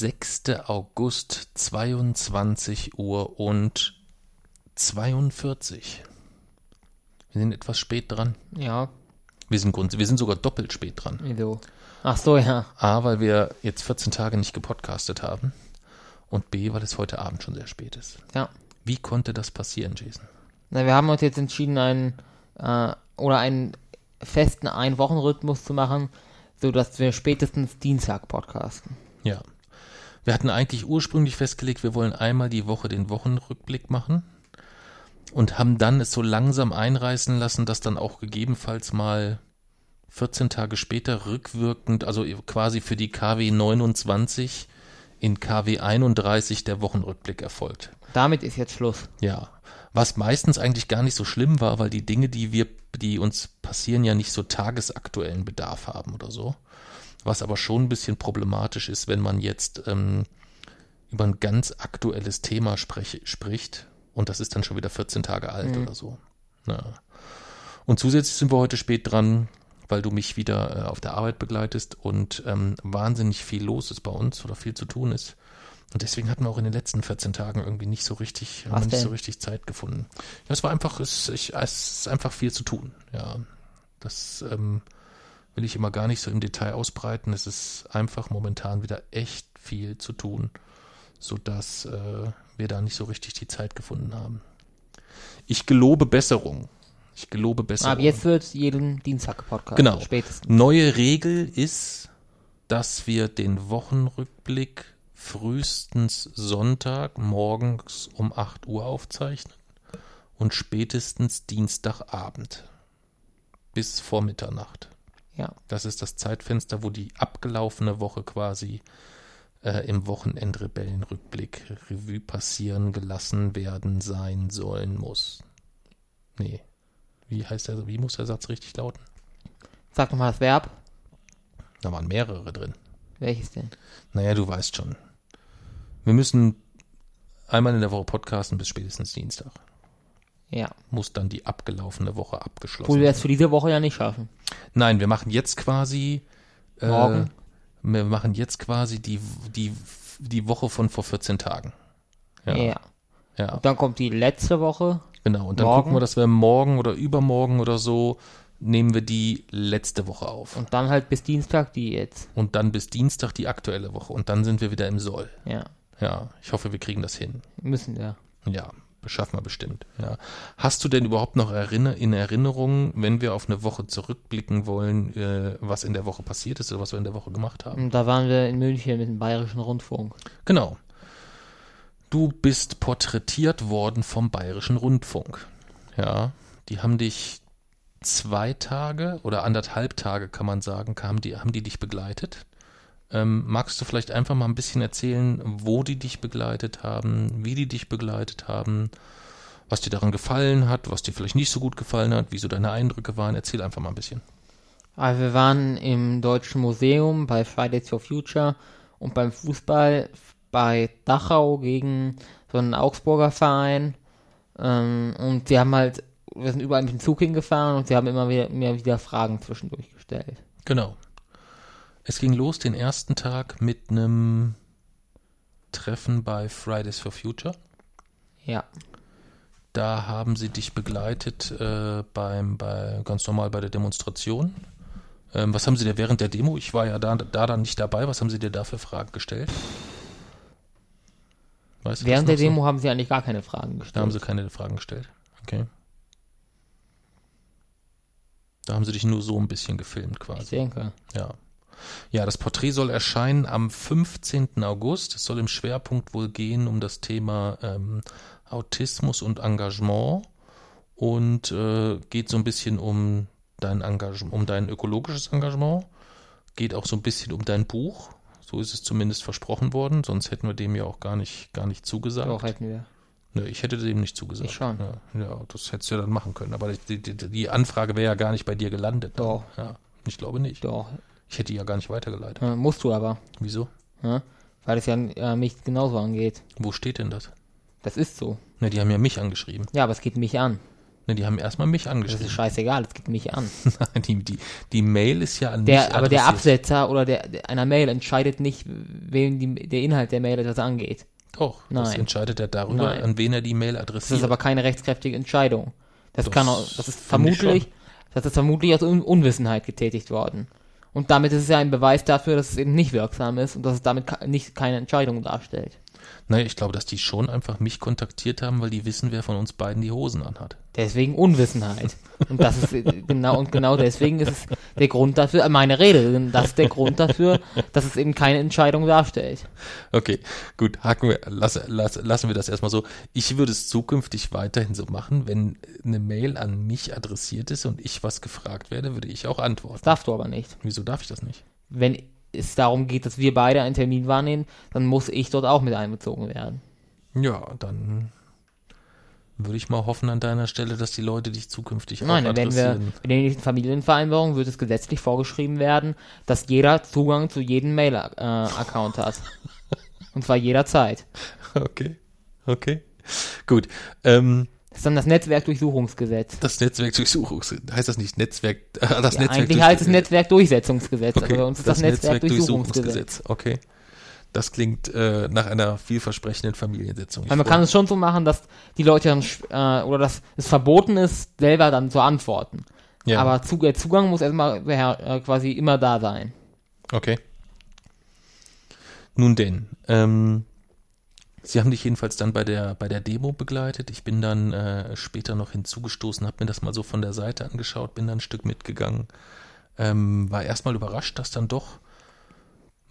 Sechster August, 22 Uhr und 42. Wir sind etwas spät dran. Ja, Wir sind, grund wir sind sogar doppelt spät dran. wieso? Ach so, ja. A, weil wir jetzt 14 Tage nicht gepodcastet haben. Und B, weil es heute Abend schon sehr spät ist. Ja. Wie konnte das passieren, Jason? Na, wir haben uns jetzt entschieden, einen äh, oder einen festen Ein-Wochen-Rhythmus zu machen, sodass wir spätestens Dienstag podcasten. Ja. Wir hatten eigentlich ursprünglich festgelegt, wir wollen einmal die Woche den Wochenrückblick machen und haben dann es so langsam einreißen lassen, dass dann auch gegebenenfalls mal 14 Tage später rückwirkend, also quasi für die KW 29 in KW 31 der Wochenrückblick erfolgt. Damit ist jetzt Schluss. Ja. Was meistens eigentlich gar nicht so schlimm war, weil die Dinge, die wir, die uns passieren, ja nicht so tagesaktuellen Bedarf haben oder so. Was aber schon ein bisschen problematisch ist, wenn man jetzt ähm, über ein ganz aktuelles Thema sprech, spricht und das ist dann schon wieder 14 Tage alt oder so. Ja. Und zusätzlich sind wir heute spät dran, weil du mich wieder äh, auf der Arbeit begleitest und ähm, wahnsinnig viel los ist bei uns oder viel zu tun ist. Und deswegen hatten wir auch in den letzten 14 Tagen irgendwie nicht so richtig, haben wir nicht denn? so richtig Zeit gefunden. Ja, es war einfach, es, ich, es ist einfach viel zu tun. Ja, das ähm, will ich immer gar nicht so im Detail ausbreiten. Es ist einfach momentan wieder echt viel zu tun, sodass äh, wir da nicht so richtig die Zeit gefunden haben. Ich gelobe Besserung. Ich gelobe Besserung. Aber jetzt wird jeden Dienstag Podcast. Genau. Spätestens. Neue Regel ist, dass wir den Wochenrückblick frühestens Sonntag morgens um 8 Uhr aufzeichnen und spätestens Dienstagabend bis vor Mitternacht. Ja. Das ist das Zeitfenster, wo die abgelaufene Woche quasi äh, im Wochenendrebellenrückblick Revue passieren gelassen werden sein sollen muss. Nee. Wie heißt der, wie muss der Satz richtig lauten? Sag nochmal das Verb. Da waren mehrere drin. Welches denn? Naja, du weißt schon. Wir müssen einmal in der Woche podcasten bis spätestens Dienstag. Ja. Muss dann die abgelaufene Woche abgeschlossen Obwohl wir werden. es für diese Woche ja nicht schaffen. Nein, wir machen jetzt quasi äh, Morgen. Wir machen jetzt quasi die, die, die Woche von vor 14 Tagen. Ja. Ja. ja. Und dann kommt die letzte Woche. Genau, und dann Morgen. gucken wir, dass wir morgen oder übermorgen oder so nehmen wir die letzte Woche auf. Und dann halt bis Dienstag die jetzt. Und dann bis Dienstag die aktuelle Woche. Und dann sind wir wieder im Soll. Ja. Ja, ich hoffe, wir kriegen das hin. Müssen wir. Ja, beschaffen wir bestimmt. Ja. Hast du denn überhaupt noch erinner in Erinnerung, wenn wir auf eine Woche zurückblicken wollen, äh, was in der Woche passiert ist oder was wir in der Woche gemacht haben? Da waren wir in München mit dem Bayerischen Rundfunk. Genau. Du bist porträtiert worden vom Bayerischen Rundfunk. Ja, die haben dich zwei Tage oder anderthalb Tage, kann man sagen, haben die, haben die dich begleitet. Ähm, magst du vielleicht einfach mal ein bisschen erzählen, wo die dich begleitet haben, wie die dich begleitet haben, was dir daran gefallen hat, was dir vielleicht nicht so gut gefallen hat, wie so deine Eindrücke waren? Erzähl einfach mal ein bisschen. Also wir waren im Deutschen Museum bei Fridays for Future und beim Fußball bei Dachau gegen so einen Augsburger Verein. Ähm, und sie haben halt, wir sind überall mit dem Zug hingefahren und sie haben immer wieder, mir wieder Fragen zwischendurch gestellt. Genau. Es ging los den ersten Tag mit einem Treffen bei Fridays for Future. Ja. Da haben sie dich begleitet äh, beim, bei, ganz normal bei der Demonstration. Ähm, was haben sie dir während der Demo? Ich war ja da, da dann nicht dabei. Was haben sie dir da für Fragen gestellt? Weißt Während der noch so? Demo haben sie eigentlich gar keine Fragen Da gestellt. haben sie keine Fragen gestellt. Okay. Da haben sie dich nur so ein bisschen gefilmt ich quasi. denke. Ja. Ja, das Porträt soll erscheinen am 15. August. Es soll im Schwerpunkt wohl gehen um das Thema ähm, Autismus und Engagement und äh, geht so ein bisschen um dein Engagement, um dein ökologisches Engagement. geht auch so ein bisschen um dein Buch. So ist es zumindest versprochen worden, sonst hätten wir dem ja auch gar nicht, gar nicht zugesagt. Doch, hätten wir. Nö, ich hätte dem nicht zugesagt. Ich schon. Ja, ja das hättest du ja dann machen können. Aber die, die, die Anfrage wäre ja gar nicht bei dir gelandet. dann. Doch. Ja, ich glaube nicht. Doch. Ich hätte die ja gar nicht weitergeleitet. Äh, musst du aber. Wieso? Ja? Weil es ja äh, mich genauso angeht. Wo steht denn das? Das ist so. Ne, die haben ja mich angeschrieben. Ja, aber es geht mich an. Ne, die haben erstmal mich Das ist angeschrieben. scheißegal, es geht mich an. die, die, die Mail ist ja an mich Der, aber der. Absetzer oder der, der einer Mail entscheidet nicht, wem die, der Inhalt der Mail etwas angeht. Doch, das Nein. entscheidet er darüber, Nein. an wen er die Mail Das adressiert. ist aber keine rechtskräftige Entscheidung. Das Das kann auch, das ist vermutlich, das ist vermutlich aus Un Unwissenheit getätigt worden. Und damit ist es ja ein Beweis dafür, dass es eben nicht wirksam ist und dass es damit nicht keine Entscheidung darstellt. Naja, ich glaube, dass die schon einfach mich kontaktiert haben, weil die wissen, wer von uns beiden die Hosen anhat. Deswegen Unwissenheit. Und das ist äh, genau und genau deswegen ist es der Grund dafür, äh, meine Rede, das ist der Grund dafür, dass es eben keine Entscheidung darstellt. Okay, gut, haken wir, lass, lass, lassen wir das erstmal so. Ich würde es zukünftig weiterhin so machen, wenn eine Mail an mich adressiert ist und ich was gefragt werde, würde ich auch antworten. Das darfst du aber nicht. Wieso darf ich das nicht? Wenn es darum geht, dass wir beide einen Termin wahrnehmen, dann muss ich dort auch mit einbezogen werden. Ja, dann würde ich mal hoffen an deiner Stelle, dass die Leute dich zukünftig Nein, auch dann werden wir adressieren. in der nächsten Familienvereinbarung wird es gesetzlich vorgeschrieben werden, dass jeder Zugang zu jedem Mail-Account hat. Und zwar jederzeit. Okay, okay. Gut, ähm, Das ist dann das Netzwerkdurchsuchungsgesetz. das Netzwerkdurchsuchungs... Heißt das nicht Netzwerk... Äh, das Ja, eigentlich heißt es Netzwerkdurchsetzungsgesetz, Okay, aber bei uns ist das, Netzwerkdurchsuchungsgesetz. Netzwerkdurchsuchungsgesetz. Okay. Das klingt äh, nach einer vielversprechenden Familiensitzung. Weil man freu- kann es schon so machen, dass die Leute dann, äh, oder dass es verboten ist, selber dann zu antworten. ja. Aber zu, der Zugang muss erstmal äh, quasi immer da sein. Okay. Nun denn, ähm, Sie haben dich jedenfalls dann bei der bei der Demo begleitet. Ich bin dann äh, später noch hinzugestoßen, habe mir das mal so von der Seite angeschaut, bin dann ein Stück mitgegangen. Ähm, war erstmal überrascht, dass dann doch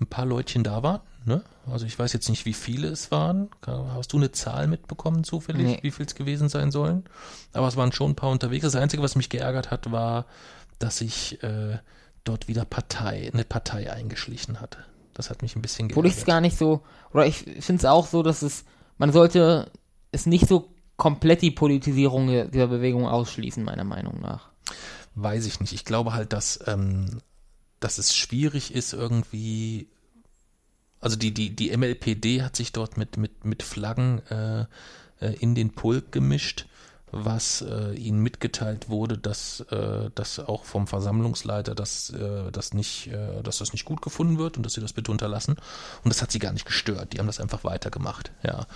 ein paar Leutchen da waren. Ne? Also ich weiß jetzt nicht, wie viele es waren. Hast du eine Zahl mitbekommen zufällig, Nee. wie viel es gewesen sein sollen? Aber es waren schon ein paar unterwegs. Das Einzige, was mich geärgert hat, war, dass sich äh, dort wieder Partei, eine Partei eingeschlichen hatte. Das hat mich ein bisschen Obwohl ich es geärgert. gar nicht so, oder ich finde es auch so, dass es, man sollte es nicht so komplett die Politisierung dieser Bewegung ausschließen, meiner Meinung nach. Weiß ich nicht. Ich glaube halt, dass, ähm, dass es schwierig ist, irgendwie. Also die, die, die MLPD hat sich dort mit, mit, mit Flaggen äh, äh, in den Pulk gemischt, was äh, ihnen mitgeteilt wurde, dass äh, das auch vom Versammlungsleiter, dass, äh, das nicht, äh, dass das nicht gut gefunden wird und dass sie das bitte unterlassen. Und das hat sie gar nicht gestört. Die haben das einfach weitergemacht. Ja.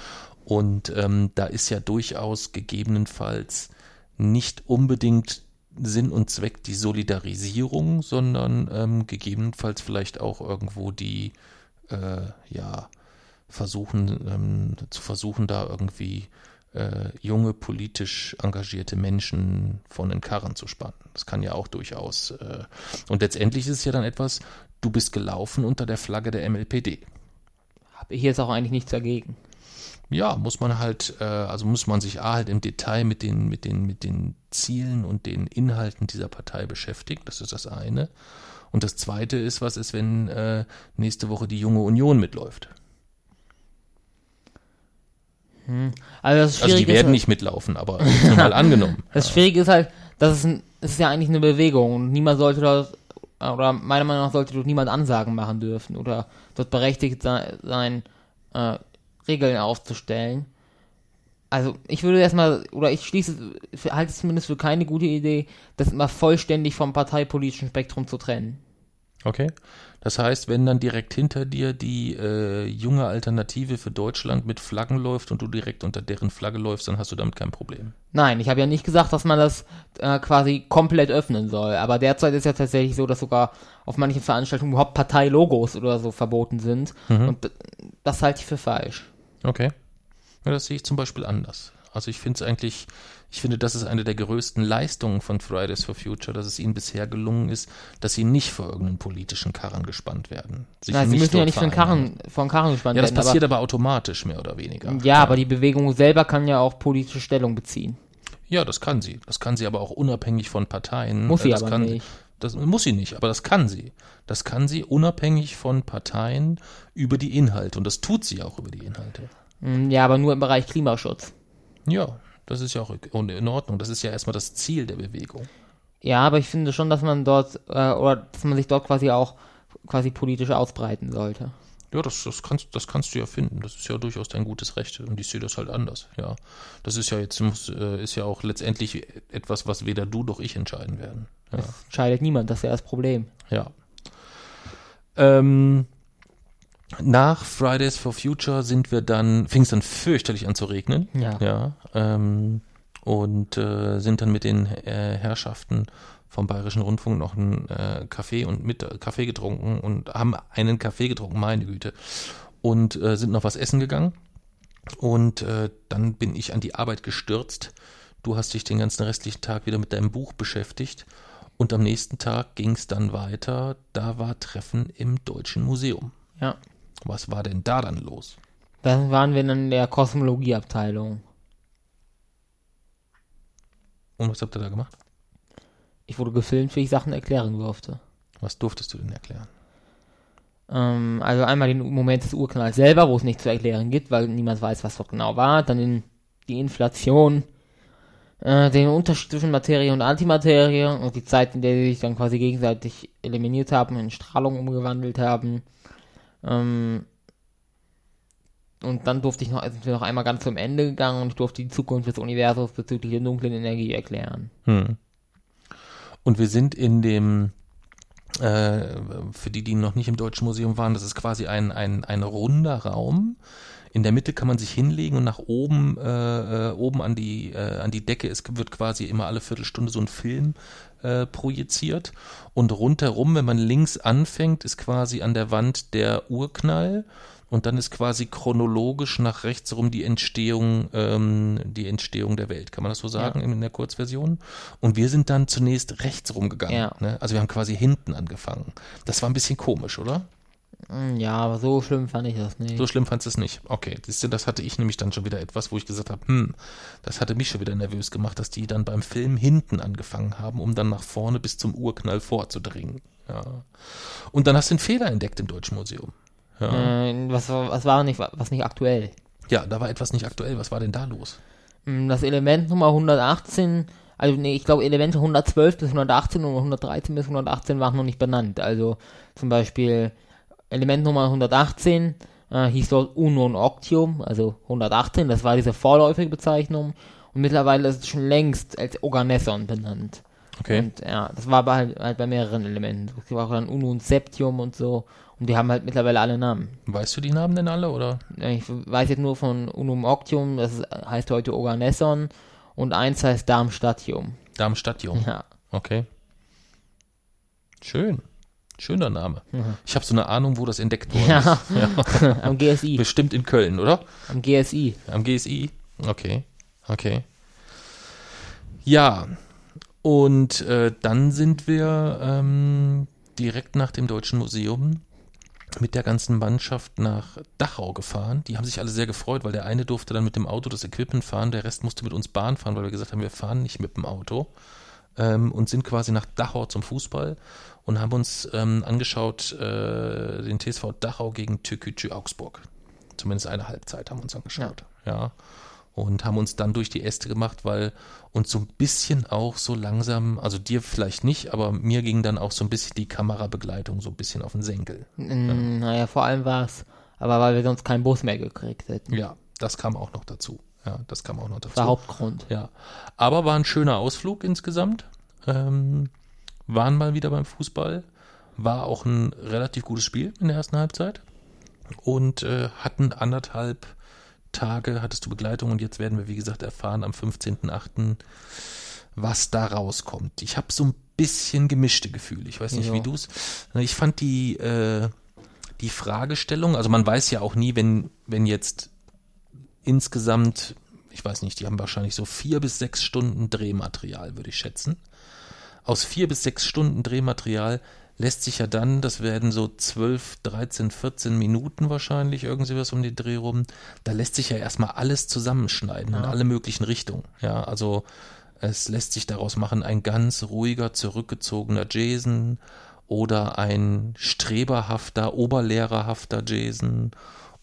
Und ähm, da ist ja durchaus gegebenenfalls nicht unbedingt Sinn und Zweck die Solidarisierung, sondern ähm, gegebenenfalls vielleicht auch irgendwo die, äh, ja, versuchen, ähm, zu versuchen, da irgendwie äh, junge, politisch engagierte Menschen von den Karren zu spannen. Das kann ja auch durchaus. Äh, und letztendlich ist es ja dann etwas, du bist gelaufen unter der Flagge der MLPD. Habe ich jetzt auch eigentlich nichts dagegen. Ja, muss man halt, äh, also muss man sich A halt im Detail mit den, mit den, mit den Zielen und den Inhalten dieser Partei beschäftigen. Das ist das eine. Und das zweite ist, was ist, wenn äh, nächste Woche die junge Union mitläuft? Also das Also die Schwierige werden ist, nicht mitlaufen, aber mal angenommen. Das Schwierige ist halt, dass es, ein, es ist ja eigentlich eine Bewegung und niemand sollte das, oder meiner Meinung nach sollte dort niemand Ansagen machen dürfen oder dort berechtigt sein, sein äh, Regeln aufzustellen. Also ich würde erstmal, oder ich schließe, halte es zumindest für keine gute Idee, das immer vollständig vom parteipolitischen Spektrum zu trennen. Okay. Das heißt, wenn dann direkt hinter dir die äh, junge Alternative für Deutschland mit Flaggen läuft und du direkt unter deren Flagge läufst, dann hast du damit kein Problem. Nein, ich habe ja nicht gesagt, dass man das äh, quasi komplett öffnen soll. Aber derzeit ist ja tatsächlich so, dass sogar auf manchen Veranstaltungen überhaupt Parteilogos oder so verboten sind. Und d- das halte ich für falsch. Okay. Ja, das sehe ich zum Beispiel anders. Also ich finde es eigentlich, ich finde, das ist eine der größten Leistungen von Fridays for Future, dass es ihnen bisher gelungen ist, dass sie nicht vor irgendeinen politischen Karren gespannt werden. Nein, sie müssen ja nicht von. Karren, von Karren gespannt Ja, das werden. passiert aber, automatisch, mehr oder weniger. aber, ja, aber die Bewegung selber kann ja auch politische Stellung beziehen. Ja, das kann sie. Das kann sie aber auch unabhängig von Parteien. Muss sie das aber kann, nicht. Das muss sie nicht, aber das kann sie. Das kann sie unabhängig von Parteien über die Inhalte. Und das tut sie auch über die Inhalte. Mm, Ja, aber nur im Bereich Klimaschutz. Ja, das ist ja auch in Ordnung. Das ist ja erstmal das Ziel der Bewegung. Ja, aber ich finde schon, dass man dort, äh, oder dass man sich dort quasi auch quasi politisch ausbreiten sollte. Ja, das, das, kannst, das kannst du ja finden. Das ist ja durchaus dein gutes Recht. Und ich sehe das halt anders. Ja, das ist ja jetzt muss, äh, ist ja auch letztendlich etwas, was weder du noch ich entscheiden werden. Ja. Das entscheidet niemand, das ist ja das Problem. Ja. Ähm, nach Fridays for Future sind wir dann, fing es dann fürchterlich an zu regnen. Ja. Ja. Ähm, und äh, sind dann mit den äh, Herrschaften vom Bayerischen Rundfunk noch einen äh, Kaffee und mit äh, Kaffee getrunken und haben einen Kaffee getrunken, meine Güte. Und äh, sind noch was essen gegangen. Und äh, dann bin ich an die Arbeit gestürzt. Du hast dich den ganzen restlichen Tag wieder mit deinem Buch beschäftigt. Und am nächsten Tag ging es dann weiter. Da war Treffen im Deutschen Museum. Ja. Was war denn da dann los? Dann waren wir in der Kosmologieabteilung. Und was habt ihr da gemacht? Ich wurde gefilmt, wie ich Sachen erklären durfte. Was durftest du denn erklären? Ähm, also einmal den Moment des Urknalls selber, wo es nichts zu erklären gibt, weil niemand weiß, was dort genau war. Dann den, die Inflation, äh, den Unterschied zwischen Materie und Antimaterie und die Zeit, in der sie sich dann quasi gegenseitig eliminiert haben, in Strahlung umgewandelt haben. Ähm, und dann durfte ich noch, sind wir noch einmal ganz zum Ende gegangen und ich durfte die Zukunft des Universums bezüglich der dunklen Energie erklären. Hm. Und wir sind in dem, äh, für die, die noch nicht im Deutschen Museum waren, das ist quasi ein, ein, ein runder Raum. In der Mitte kann man sich hinlegen und nach oben, äh, äh, oben an die, äh, an die Decke es wird quasi immer alle Viertelstunde so ein Film äh, projiziert. Und rundherum, wenn man links anfängt, ist quasi an der Wand der Urknall. Und dann ist quasi chronologisch nach rechts rum die Entstehung, ähm, die Entstehung der Welt. Kann man das so sagen in der Kurzversion? Und wir sind dann zunächst rechts rumgegangen. Ja. Ne? Also wir haben quasi hinten angefangen. Das war ein bisschen komisch, oder? Hm, Ja, aber so schlimm fand ich das nicht. So schlimm fandst du es nicht. Okay, siehst du, das hatte ich nämlich dann schon wieder etwas, wo ich gesagt habe, hm, das hatte mich schon wieder nervös gemacht, dass die dann beim Film hinten angefangen haben, um dann nach vorne bis zum Urknall vorzudringen. Ja. Und dann hast du einen Fehler entdeckt im Deutschen Museum. Ja. Äh, was, war- was war nicht, was nicht aktuell? ja, da war etwas nicht aktuell. Was war denn da los? Hm, Das Element Nummer 118, also nee, ich glaube Elemente 112 bis 118 und 113 bis 118 waren noch nicht benannt. Also zum Beispiel Element Nummer 118 äh, hieß dort Unon Octium, also 118, das war diese vorläufige Bezeichnung. Und mittlerweile ist es schon längst als Organesson benannt. Okay. Und ja, das war aber halt, halt bei mehreren Elementen. Es war auch dann Unun Septium und so. Und die haben halt mittlerweile alle Namen. Weißt du die Namen denn alle oder? Ich weiß jetzt nur von Unum Octium, das heißt heute Organesson. Und eins heißt Darmstadtium. Darmstadtium. Ja. Okay. Schön. Schöner Name. Ich habe so eine Ahnung, wo das entdeckt worden Ja. ist. Ja. Am GSI. Bestimmt in Köln, oder? Am GSI. Am GSI? Okay, okay. Ja, und äh, dann sind wir ähm, direkt nach dem Deutschen Museum mit der ganzen Mannschaft nach Dachau gefahren. Die haben sich alle sehr gefreut, weil der eine durfte dann mit dem Auto das Equipment fahren, der Rest musste mit uns Bahn fahren, weil wir gesagt haben, wir fahren nicht mit dem Auto. Ähm, und sind quasi nach Dachau zum Fußball und haben uns ähm, angeschaut äh, den TSV Dachau gegen Türkgücü Augsburg. Zumindest eine Halbzeit haben wir uns angeschaut. Ja. Und haben uns dann durch die Äste gemacht, weil uns so ein bisschen auch so langsam, also dir vielleicht nicht, aber mir ging dann auch so ein bisschen die Kamerabegleitung so ein bisschen auf den Senkel. Mm, Naja, vor allem war es, aber weil wir sonst keinen Bus mehr gekriegt hätten. Ja, das kam auch noch dazu. Ja, das kam auch noch dazu. Hauptgrund. Ja, aber war ein schöner Ausflug insgesamt. Ähm, waren mal wieder beim Fußball. War auch ein relativ gutes Spiel in der ersten Halbzeit. Und äh, hatten anderthalb Tage, hattest du Begleitung und jetzt werden wir, wie gesagt, erfahren am 15.8., was da rauskommt. Ich habe so ein bisschen gemischte Gefühle. Ich weiß nicht, Ja. wie du es. Ich fand die, äh, die Fragestellung, also man weiß ja auch nie, wenn, wenn jetzt insgesamt, ich weiß nicht, die haben wahrscheinlich so vier bis sechs Stunden Drehmaterial, würde ich schätzen. Aus vier bis sechs Stunden Drehmaterial lässt sich ja dann, das werden so 12, 13, 14 Minuten wahrscheinlich, irgendwie was um den Dreh rum, da lässt sich ja erstmal alles zusammenschneiden in alle möglichen Richtungen. Ja, also es lässt sich daraus machen, ein ganz ruhiger, zurückgezogener Jason oder ein streberhafter, oberlehrerhafter Jason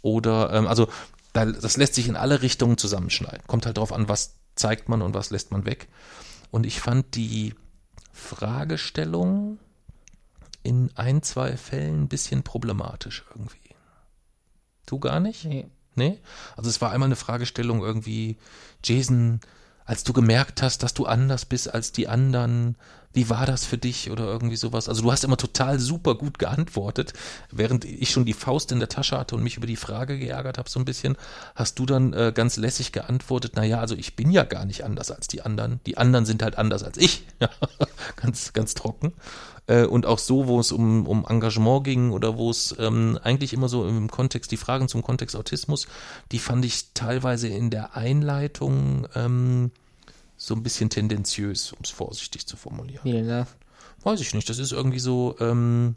oder, ähm, also das lässt sich in alle Richtungen zusammenschneiden. Kommt halt darauf an, was zeigt man und was lässt man weg. Und ich fand die Fragestellung in ein, zwei Fällen ein bisschen problematisch irgendwie. Du gar nicht? Nee. Nee? Also es war einmal eine Fragestellung irgendwie, Jason, als du gemerkt hast, dass du anders bist als die anderen, wie war das für dich oder irgendwie sowas? Also du hast immer total super gut geantwortet, während ich schon die Faust in der Tasche hatte und mich über die Frage geärgert habe so ein bisschen, hast du dann äh, ganz lässig geantwortet, naja, also ich bin ja gar nicht anders als die anderen, die anderen sind halt anders als ich, ganz, ganz trocken. Äh, und auch so, wo es um, um Engagement ging oder wo es ähm, eigentlich immer so im Kontext, die Fragen zum Kontext Autismus, die fand ich teilweise in der Einleitung ähm, so ein bisschen tendenziös, um es vorsichtig zu formulieren. Wie denn das? Weiß ich nicht. Das ist irgendwie so, ähm,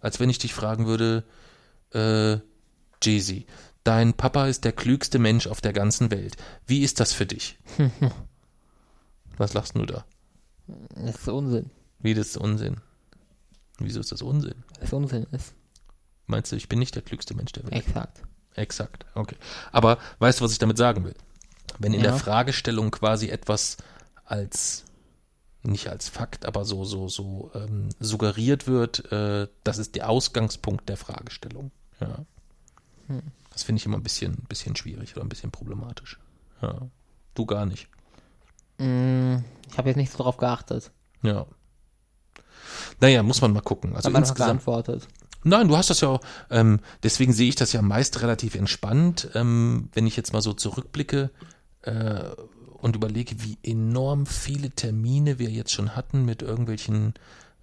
als wenn ich dich fragen würde, äh, Jay-Z, dein Papa ist der klügste Mensch auf der ganzen Welt. Wie ist das für dich? Was lachst du da? Das ist Unsinn. Wie das ist Unsinn? Wieso ist das Unsinn? Das Unsinn ist. Meinst du, ich bin nicht der klügste Mensch der Welt? Exakt. Exakt, okay. Aber weißt du, was ich damit sagen will? Wenn in Ja. der Fragestellung quasi etwas als nicht als Fakt, aber so so so ähm, suggeriert wird, äh, das ist der Ausgangspunkt der Fragestellung. Ja. Das finde ich immer ein bisschen ein bisschen schwierig oder ein bisschen problematisch. Ja. Du gar nicht. Mm, ich habe jetzt nicht so drauf geachtet. Ja. Naja, muss man mal gucken. Also man insgesamt. geantwortet. Nein, du hast das ja auch, ähm, deswegen sehe ich das ja meist relativ entspannt, ähm, wenn ich jetzt mal so zurückblicke äh, und überlege, wie enorm viele Termine wir jetzt schon hatten mit irgendwelchen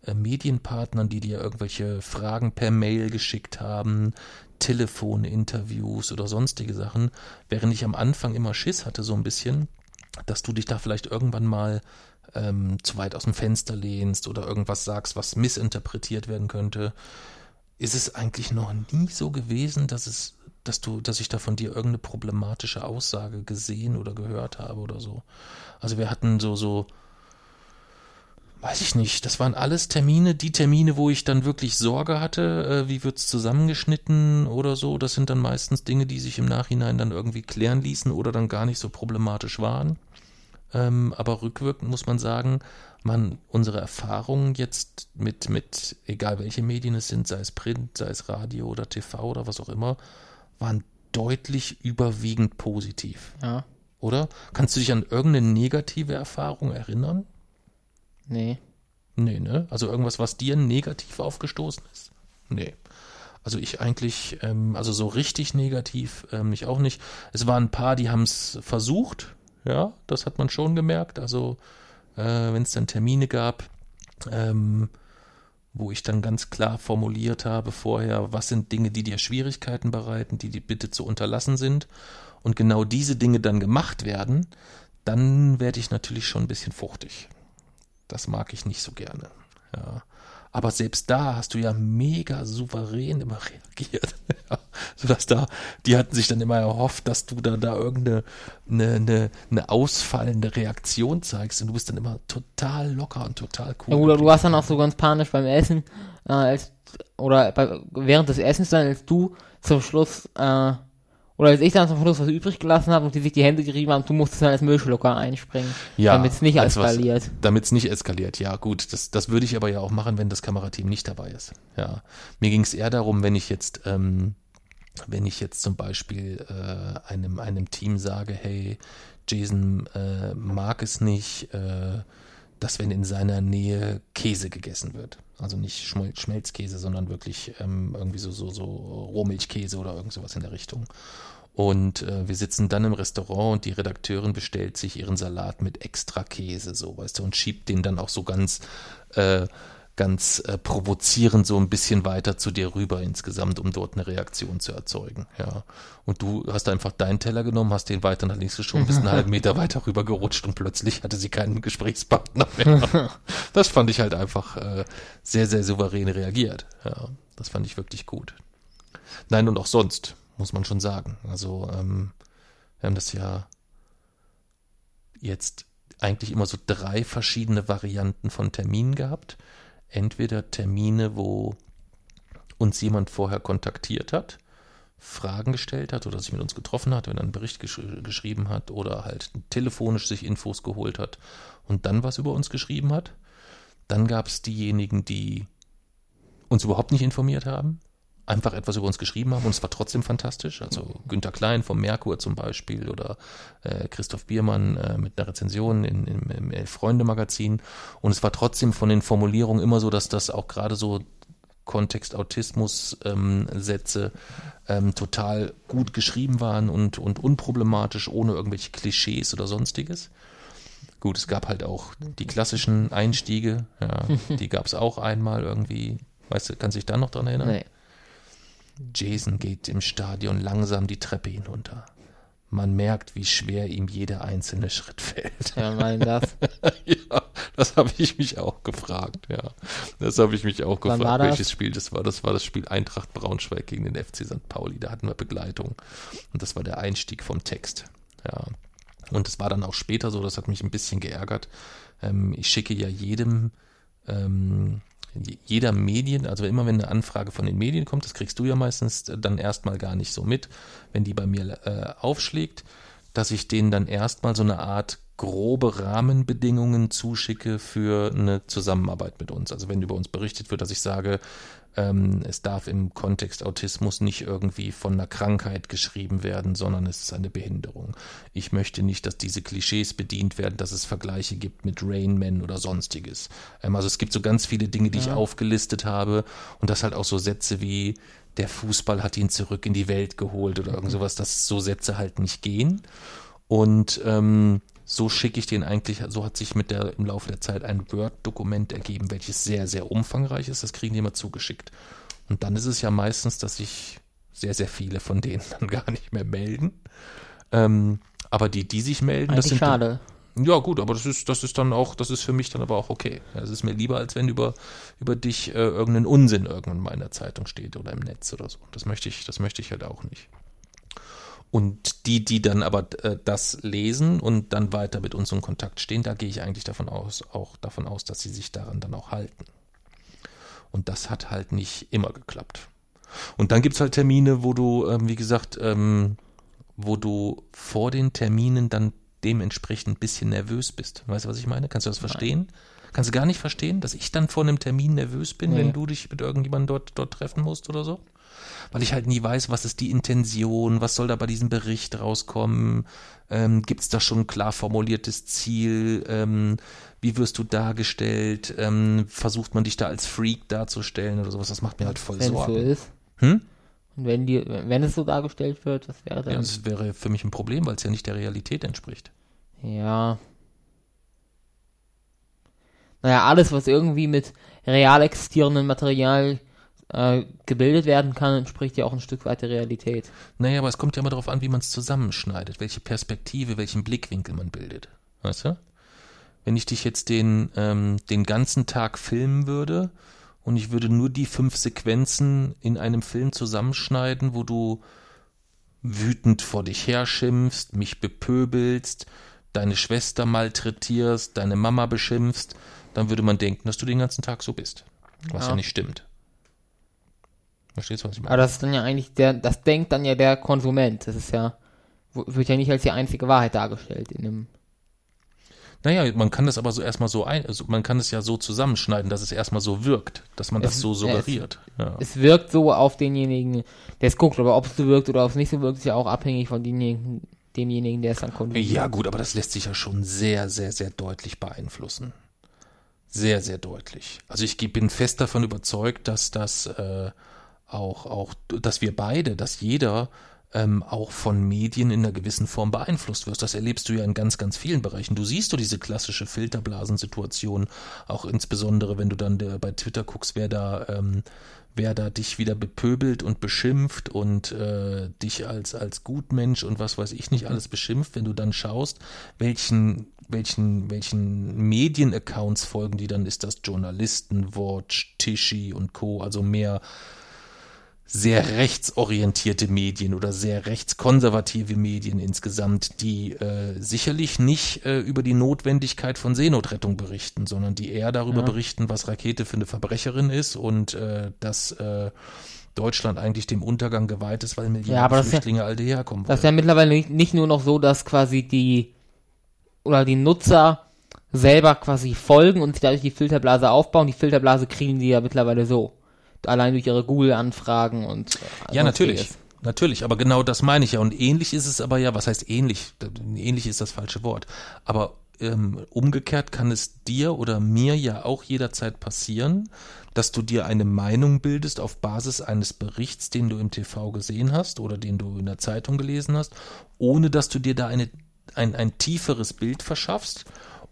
äh, Medienpartnern, die dir irgendwelche Fragen per Mail geschickt haben, Telefoninterviews oder sonstige Sachen, während ich am Anfang immer Schiss hatte, so ein bisschen, dass du dich da vielleicht irgendwann mal ähm, zu weit aus dem Fenster lehnst oder irgendwas sagst, was missinterpretiert werden könnte. Ist es eigentlich noch nie so gewesen, dass es, dass du, dass ich da von dir irgendeine problematische Aussage gesehen oder gehört habe oder so. Also wir hatten so, so, weiß ich nicht, das waren alles Termine, die Termine, wo ich dann wirklich Sorge hatte, äh, wie wird's zusammengeschnitten oder so. Das sind dann meistens Dinge, die sich im Nachhinein dann irgendwie klären ließen oder dann gar nicht so problematisch waren. Ähm, aber rückwirkend muss man sagen, man unsere Erfahrungen jetzt mit, mit, egal welche Medien es sind, sei es Print, sei es Radio oder TV oder was auch immer, waren deutlich überwiegend positiv, Ja. oder? Kannst du dich an irgendeine negative Erfahrung erinnern? Nee. Nee, ne? Also irgendwas, was dir negativ aufgestoßen ist? Nee. Also ich eigentlich, ähm, also so richtig negativ, ähm, ich auch nicht. Es waren ein paar, die haben es versucht, ja, das hat man schon gemerkt. Also äh, wenn es dann Termine gab, ähm, wo ich dann ganz klar formuliert habe vorher, was sind Dinge, die dir Schwierigkeiten bereiten, die dir bitte zu unterlassen sind und genau diese Dinge dann gemacht werden, dann werde ich natürlich schon ein bisschen fuchtig. Das mag ich nicht so gerne. Ja. Aber selbst da hast du ja mega souverän immer reagiert. Sodass da, die hatten sich dann immer erhofft, dass du da, da irgendeine eine, eine, eine ausfallende Reaktion zeigst und du bist dann immer total locker und total cool. Ja, oder du warst dann auch so ganz panisch beim Essen, äh, als, oder bei, während des Essens dann, als du zum Schluss, äh, oder als ich dann zum Schluss was übrig gelassen habe und die sich die Hände gerieben haben, du musstest dann als Müllschlucker einspringen, Ja, damit es nicht eskaliert. Damit es nicht eskaliert, ja gut. Das, das würde ich aber ja auch machen, wenn das Kamerateam nicht dabei ist. Ja. Mir ging es eher darum, wenn ich jetzt, ähm, wenn ich jetzt zum Beispiel äh, einem, einem Team sage, hey, Jason äh, mag es nicht, äh, dass wenn in seiner Nähe Käse gegessen wird. Also nicht Schmel Schmelzkäse, sondern wirklich ähm, irgendwie so, so, so Rohmilchkäse oder irgend sowas in der Richtung. Und äh, wir sitzen dann im Restaurant und die Redakteurin bestellt sich ihren Salat mit extra Käse, so, weißt du, und schiebt den dann auch so ganz, äh, ganz äh, provozierend so ein bisschen weiter zu dir rüber insgesamt, um dort eine Reaktion zu erzeugen, ja. Und du hast einfach deinen Teller genommen, hast den weiter nach links geschoben, bist einen halben Meter weiter rüber gerutscht und plötzlich hatte sie keinen Gesprächspartner mehr. Das fand ich halt einfach äh, sehr, sehr souverän reagiert, ja. Das fand ich wirklich gut. Nein, und auch sonst, muss man schon sagen. Also, ähm, wir haben das ja jetzt eigentlich immer so drei verschiedene Varianten von Terminen gehabt. Entweder Termine, wo uns jemand vorher kontaktiert hat, Fragen gestellt hat oder sich mit uns getroffen hat, wenn er einen Bericht gesch geschrieben hat oder halt telefonisch sich Infos geholt hat und dann was über uns geschrieben hat. Dann gab es diejenigen, die uns überhaupt nicht informiert haben, einfach etwas über uns geschrieben haben und es war trotzdem fantastisch. Also Günter Klein vom Merkur zum Beispiel oder äh, Christoph Biermann äh, mit einer Rezension in, in, im Elf-Freunde-Magazin. Und es war trotzdem von den Formulierungen immer so, dass das auch gerade so Kontext-Autismus-Sätze ähm, ähm, total gut geschrieben waren und, und unproblematisch, ohne irgendwelche Klischees oder sonstiges. Gut, es gab halt auch die klassischen Einstiege, ja, die gab es auch einmal irgendwie. Weißt du, kannst du dich da noch dran erinnern? Nee. Jason geht im Stadion langsam die Treppe hinunter. Man merkt, wie schwer ihm jeder einzelne Schritt fällt. Ja, mein das. ja, das habe ich mich auch gefragt, ja. Das habe ich mich auch Wann gefragt, welches Spiel das war. Das war das Spiel Eintracht Braunschweig gegen den FC St. Pauli. Da hatten wir Begleitung. Und das war der Einstieg vom Text. Ja. Und es war dann auch später so, das hat mich ein bisschen geärgert. Ähm, ich schicke ja jedem ähm, jeder Medien, also immer wenn eine Anfrage von den Medien kommt, das kriegst du ja meistens dann erstmal gar nicht so mit, wenn die bei mir äh, aufschlägt, dass ich denen dann erstmal so eine Art grobe Rahmenbedingungen zuschicke für eine Zusammenarbeit mit uns. Also wenn über uns berichtet wird, dass ich sage, ähm, es darf im Kontext Autismus nicht irgendwie von einer Krankheit geschrieben werden, sondern es ist eine Behinderung. Ich möchte nicht, dass diese Klischees bedient werden, dass es Vergleiche gibt mit Rain Man oder sonstiges. Ähm, also es gibt so ganz viele Dinge, die ja. ich aufgelistet habe und das halt auch so Sätze wie der Fußball hat ihn zurück in die Welt geholt oder irgend sowas, dass so Sätze halt nicht gehen. Und ähm, so schicke ich den eigentlich, so hat sich mit der im Laufe der Zeit ein Word-Dokument ergeben, welches sehr, sehr umfangreich ist. Das kriegen die immer zugeschickt. Und dann ist es ja meistens, dass sich sehr, sehr viele von denen dann gar nicht mehr melden. Ähm, aber die, die sich melden, eigentlich das sind. Schade. Ja, gut, aber das ist, das ist dann auch, das ist für mich dann aber auch okay. Es ist mir lieber, als wenn über, über dich äh, irgendein Unsinn irgendwann mal in der Zeitung steht oder im Netz oder so. Das möchte ich, das möchte ich halt auch nicht. Und die, die dann aber äh, das lesen und dann weiter mit uns in Kontakt stehen, da gehe ich eigentlich davon aus, auch davon aus, dass sie sich daran dann auch halten. Und das hat halt nicht immer geklappt. Und dann gibt es halt Termine, wo du, ähm, wie gesagt, ähm, wo du vor den Terminen dann dementsprechend ein bisschen nervös bist. Weißt du, was ich meine? Kannst du das Nein. verstehen? Kannst du gar nicht verstehen, dass ich dann vor einem Termin nervös bin, nee. wenn du dich mit irgendjemandem dort, dort treffen musst oder so? Weil ich halt nie weiß, was ist die Intention, was soll da bei diesem Bericht rauskommen, ähm, gibt es da schon ein klar formuliertes Ziel, ähm, wie wirst du dargestellt, ähm, versucht man dich da als Freak darzustellen oder sowas, das macht mir halt voll wenn Sorgen. Es so ist. Hm? Und wenn, die, wenn es so dargestellt wird, was wäre dann? Ja, das wäre für mich ein Problem, weil es ja nicht der Realität entspricht. Ja. Naja, alles, was irgendwie mit real existierendem Material äh, gebildet werden kann, entspricht ja auch ein Stück weit der Realität. Naja, aber es kommt ja immer darauf an, wie man es zusammenschneidet, welche Perspektive, welchen Blickwinkel man bildet. Weißt du? Wenn ich dich jetzt den, ähm, den ganzen Tag filmen würde und ich würde nur die fünf Sequenzen in einem Film zusammenschneiden, wo du wütend vor dich herschimpfst, mich bepöbelst, deine Schwester malträtierst, deine Mama beschimpfst, dann würde man denken, dass du den ganzen Tag so bist. Was ja, ja nicht stimmt. Verstehst du, was ich meine? Aber das ist dann ja eigentlich der, das denkt dann ja der Konsument. Das ist ja, wird ja nicht als die einzige Wahrheit dargestellt in dem. Naja, man kann das aber so erstmal so ein, also man kann es ja so zusammenschneiden, dass es erstmal so wirkt, dass man es, das so suggeriert. Es, ja. es wirkt so auf denjenigen, der es guckt, aber ob es so wirkt oder ob es nicht so wirkt, ist ja auch abhängig von denjenigen, demjenigen, der es dann konsumiert. Ja, gut, aber das lässt sich ja schon sehr, sehr, sehr deutlich beeinflussen. Sehr, sehr deutlich. Also ich bin fest davon überzeugt, dass das äh, auch, auch, dass wir beide, dass jeder ähm, auch von Medien in einer gewissen Form beeinflusst wirst. Das erlebst du ja in ganz, ganz vielen Bereichen. Du siehst du diese klassische Filterblasensituation, auch insbesondere, wenn du dann der, bei Twitter guckst, wer da, ähm, wer da dich wieder bepöbelt und beschimpft und äh, dich als, als Gutmensch und was weiß ich nicht mhm. alles beschimpft, wenn du dann schaust, welchen welchen, welchen Medienaccounts folgen die dann, ist das Journalisten, Watch, Tischi und Co., also mehr sehr rechtsorientierte Medien oder sehr rechtskonservative Medien insgesamt, die äh, sicherlich nicht äh, über die Notwendigkeit von Seenotrettung berichten, sondern die eher darüber Ja. berichten, was Rakete für eine Verbrecherin ist und äh, dass äh, Deutschland eigentlich dem Untergang geweiht ist, weil ist ja- Flüchtlinge all hierher kommen Das ist ja mittlerweile nicht, nicht nur noch so, dass quasi die oder die Nutzer selber quasi folgen und sich dadurch die Filterblase aufbauen. Die Filterblase kriegen die ja mittlerweile so. Allein durch ihre Google-Anfragen und äh, Ja, natürlich. Natürlich, aber genau das meine ich ja. Und ähnlich ist es aber ja, was heißt ähnlich? Ähnlich ist das falsche Wort. Aber ähm, umgekehrt kann es dir oder mir ja auch jederzeit passieren, dass du dir eine Meinung bildest auf Basis eines Berichts, den du im TV gesehen hast oder den du in der Zeitung gelesen hast, ohne dass du dir da eine, ein, ein tieferes Bild verschaffst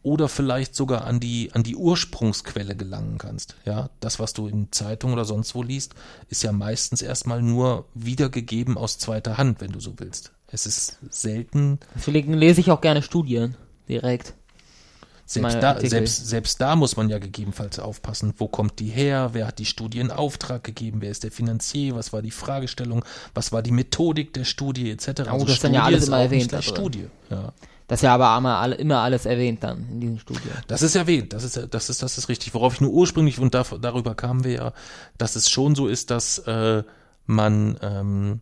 oder vielleicht sogar an die, an die Ursprungsquelle gelangen kannst. Ja, das, was du in Zeitung oder sonst wo liest, ist ja meistens erstmal nur wiedergegeben aus zweiter Hand, wenn du so willst. Es ist selten, Deswegen lese ich auch gerne Studien direkt. selbst da, selbst, selbst da muss man ja gegebenenfalls aufpassen, wo kommt die her, wer hat die Studie in Auftrag gegeben, wer ist der Finanzier, was war die Fragestellung, was war die Methodik der Studie, etc. Oh, das ist dann ja alles immer erwähnt. Studie. Ja. Das ist ja aber immer, alle, immer alles erwähnt dann in diesen Studien. Das ist erwähnt, das ist, das ist, das ist richtig. Worauf ich nur ursprünglich, und da, darüber kamen wir ja, dass es schon so ist, dass äh, man, ähm,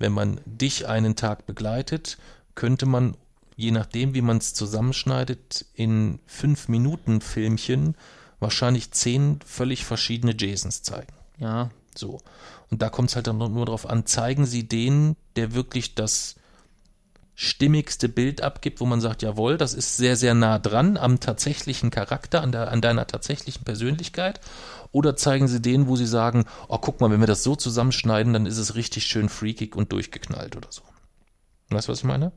wenn man dich einen Tag begleitet, könnte man, je nachdem, wie man es zusammenschneidet, in fünf Minuten Filmchen wahrscheinlich zehn völlig verschiedene Jasons zeigen. Ja. So. Und da kommt es halt dann nur darauf an, zeigen Sie den, der wirklich das stimmigste Bild abgibt, wo man sagt, jawohl, das ist sehr, sehr nah dran am tatsächlichen Charakter, an, der, an deiner tatsächlichen Persönlichkeit. Oder zeigen Sie den, wo Sie sagen, oh, guck mal, wenn wir das so zusammenschneiden, dann ist es richtig schön freakig und durchgeknallt oder so. Weißt du, was ich meine?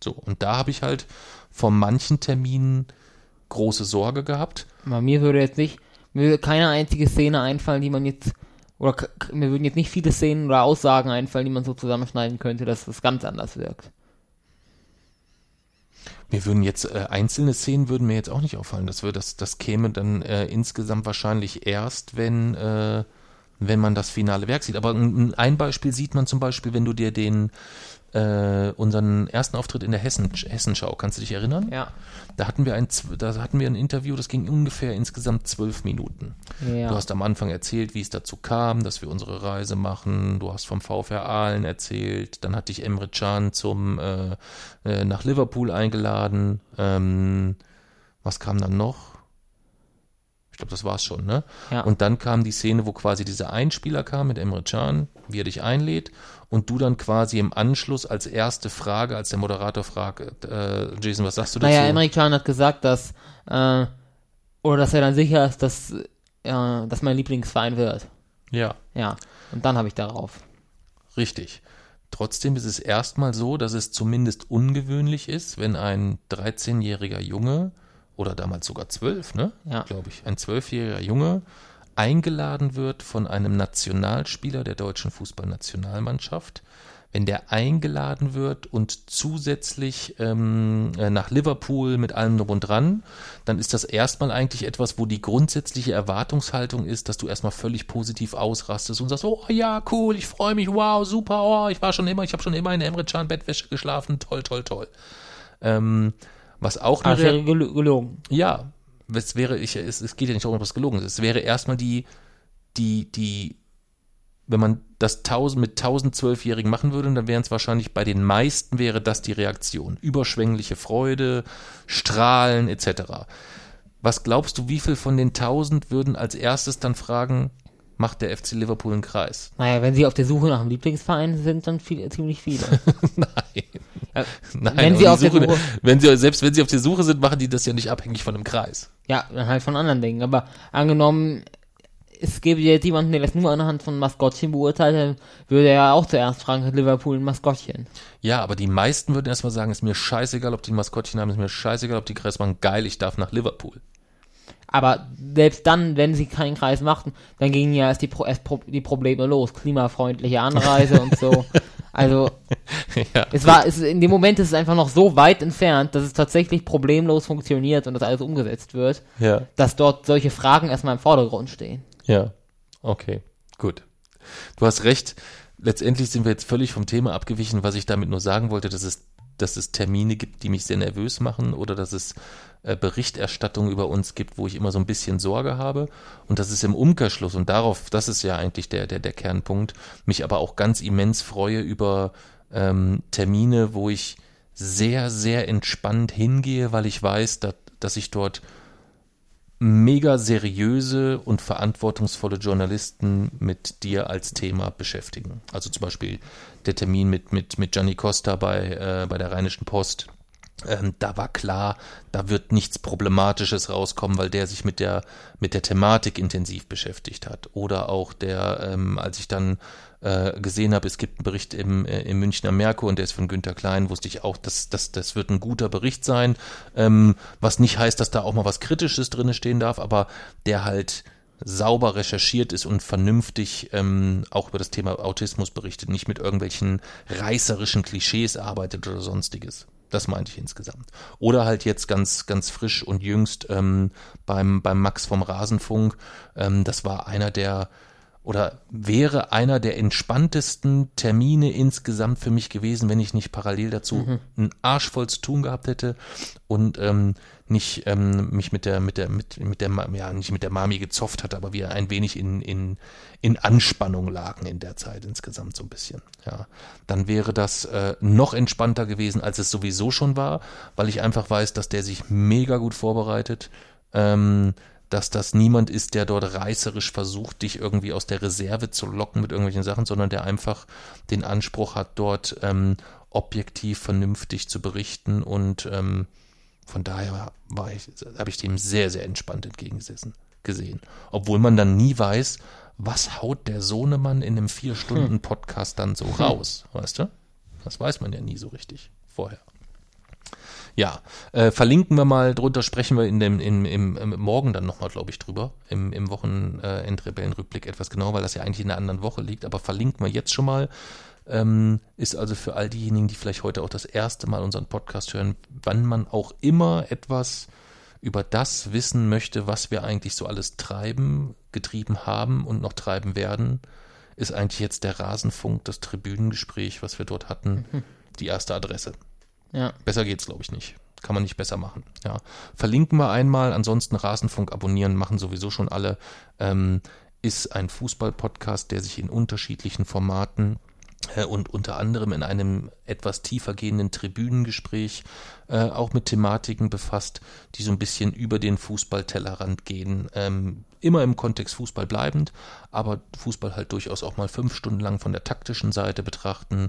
So, und da habe ich halt vor manchen Terminen große Sorge gehabt. Aber mir würde jetzt nicht, mir würde keine einzige Szene einfallen, die man jetzt, oder mir würden jetzt nicht viele Szenen oder Aussagen einfallen, die man so zusammenschneiden könnte, dass das ganz anders wirkt. Mir würden jetzt äh, einzelne Szenen würden mir jetzt auch nicht auffallen. Das, würde, das, das käme dann äh, insgesamt wahrscheinlich erst, wenn, äh, wenn man das finale Werk sieht. Aber ein, ein Beispiel sieht man zum Beispiel, wenn du dir den äh, unseren ersten Auftritt in der Hessen, Hessenschau, kannst du dich erinnern? Ja. Da hatten wir ein, da hatten wir ein Interview, das ging ungefähr insgesamt zwölf Minuten. Ja. Du hast am Anfang erzählt, wie es dazu kam, dass wir unsere Reise machen. Du hast vom VfR Aalen erzählt. Dann hat dich Emre Can zum äh, äh, nach Liverpool eingeladen. Ähm, was kam dann noch? Ich glaube, das war's schon, ne? Ja. Und dann kam die Szene, wo quasi dieser Einspieler kam mit Emre Can, wie er dich einlädt und du dann quasi im Anschluss als erste Frage, als der Moderator fragt, äh, Jason, was sagst du dazu? Naja, Emmerich Can hat gesagt, dass, äh, oder dass er dann sicher ist, dass, äh, dass mein Lieblingsverein wird. ja. Ja. Und dann habe ich darauf. Richtig. Trotzdem ist es erstmal so, dass es zumindest ungewöhnlich ist, wenn ein 13-jähriger Junge oder damals sogar 12, ne? Ja. Glaube ich, ein 12-jähriger Junge eingeladen wird von einem Nationalspieler der deutschen Fußballnationalmannschaft. Wenn der eingeladen wird und zusätzlich ähm, äh, nach Liverpool mit allem drum und dran, dann ist das erstmal eigentlich etwas, wo die grundsätzliche Erwartungshaltung ist, dass du erstmal völlig positiv ausrastest und sagst, oh ja, cool, ich freue mich, wow, super, oh, ich war schon immer, ich habe schon immer in Emre Can Bettwäsche geschlafen, toll, toll, toll. Ähm, was auch eine es wäre gel gelogen. ja, es wäre, ich, es, es geht ja nicht darum, ob es gelogen ist. Es wäre erstmal die, die, die, wenn man das tausend, mit 1012-Jährigen machen würde, dann wären es wahrscheinlich bei den meisten wäre das die Reaktion. Überschwängliche Freude, Strahlen etc. Was glaubst du, wie viel von den 1000 würden als erstes dann fragen, macht der FC Liverpool einen Kreis? Naja, wenn sie auf der Suche nach einem Lieblingsverein sind, dann viel, ziemlich viele. Nein. Ja, Nein, wenn sie auf der Suche, Suche, wenn sie, selbst wenn sie auf der Suche sind, machen die das ja nicht abhängig von einem Kreis. ja, dann halt von anderen Dingen. Aber angenommen, es gäbe jetzt jemanden, der das nur anhand von Maskottchen beurteilt, dann würde er ja auch zuerst fragen, hat Liverpool ein Maskottchen? Ja, aber die meisten würden erstmal sagen, ist mir scheißegal, ob die ein Maskottchen haben, ist mir scheißegal, ob die Kreis machen, geil, ich darf nach Liverpool. Aber selbst dann, wenn sie keinen Kreis machten, dann gingen ja erst die, Pro erst Pro die Probleme los. Klimafreundliche Anreise und so. Also, ja. es war, es, in dem Moment ist es einfach noch so weit entfernt, dass es tatsächlich problemlos funktioniert und das alles umgesetzt wird, Ja, dass dort solche Fragen erstmal im Vordergrund stehen. ja. Okay, gut. du hast recht. Letztendlich sind wir jetzt völlig vom Thema abgewichen. Was ich damit nur sagen wollte, dass es, dass es Termine gibt, die mich sehr nervös machen oder dass es Berichterstattung über uns gibt, wo ich immer so ein bisschen Sorge habe. Und das ist im Umkehrschluss, und darauf, das ist ja eigentlich der, der, der Kernpunkt, mich aber auch ganz immens freue über ähm, Termine, wo ich sehr, sehr entspannt hingehe, weil ich weiß, dass, dass ich dort mega seriöse und verantwortungsvolle Journalisten mit dir als Thema beschäftigen. Also zum Beispiel der Termin mit, mit, mit Gianni Costa bei, äh, bei der Rheinischen Post. Ähm, da war klar, da wird nichts Problematisches rauskommen, weil der sich mit der, mit der Thematik intensiv beschäftigt hat. Oder auch der, ähm, als ich dann äh, gesehen habe, es gibt einen Bericht im, äh, im Münchner Merkur und der ist von Günter Klein, wusste ich auch, dass das, das wird ein guter Bericht sein, ähm, was nicht heißt, dass da auch mal was Kritisches drinne stehen darf, aber der halt sauber recherchiert ist und vernünftig ähm, auch über das Thema Autismus berichtet, nicht mit irgendwelchen reißerischen Klischees arbeitet oder sonstiges. Das meinte ich insgesamt. Oder halt jetzt ganz, ganz frisch und jüngst ähm, beim, beim Max vom Rasenfunk. Ähm, das war einer der oder wäre einer der entspanntesten Termine insgesamt für mich gewesen, wenn ich nicht parallel dazu mhm. einen Arsch voll zu tun gehabt hätte und ähm, nicht ähm, mich mit der mit der mit mit der ja nicht mit der Mami gezofft hatte, aber wir ein wenig in in in Anspannung lagen in der Zeit insgesamt so ein bisschen. Ja, dann wäre das äh, noch entspannter gewesen, als es sowieso schon war, weil ich einfach weiß, dass der sich mega gut vorbereitet. Ähm, dass das niemand ist, der dort reißerisch versucht, dich irgendwie aus der Reserve zu locken mit irgendwelchen Sachen, sondern der einfach den Anspruch hat, dort ähm, objektiv, vernünftig zu berichten und ähm, von daher war ich, habe ich dem sehr, sehr entspannt entgegengesessen gesehen. Obwohl man dann nie weiß, was haut der Sohnemann in einem vier Stunden Podcast dann so raus, weißt du? Das weiß man ja nie so richtig vorher. Ja, äh, verlinken wir mal drunter, sprechen wir in dem, in, im, im Morgen dann nochmal, glaube ich, drüber, im, im Wochenendrebellenrückblick etwas genau, weil das ja eigentlich in einer anderen Woche liegt, aber verlinken wir jetzt schon mal. Ähm, ist also für all diejenigen, die vielleicht heute auch das erste Mal unseren Podcast hören, wann man auch immer etwas über das wissen möchte, was wir eigentlich so alles treiben, getrieben haben und noch treiben werden, ist eigentlich jetzt der Rasenfunk, das Tribünengespräch, was wir dort hatten, mhm. die erste Adresse. Ja. Besser geht's, glaube ich, nicht. Kann man nicht besser machen. Ja. Verlinken wir einmal, ansonsten Rasenfunk abonnieren, machen sowieso schon alle. Ähm, ist ein Fußball-Podcast, der sich in unterschiedlichen Formaten und unter anderem in einem etwas tiefer gehenden Tribünengespräch äh, auch mit Thematiken befasst, die so ein bisschen über den Fußballtellerrand gehen. Ähm, immer im Kontext Fußball bleibend, aber Fußball halt durchaus auch mal fünf Stunden lang von der taktischen Seite betrachten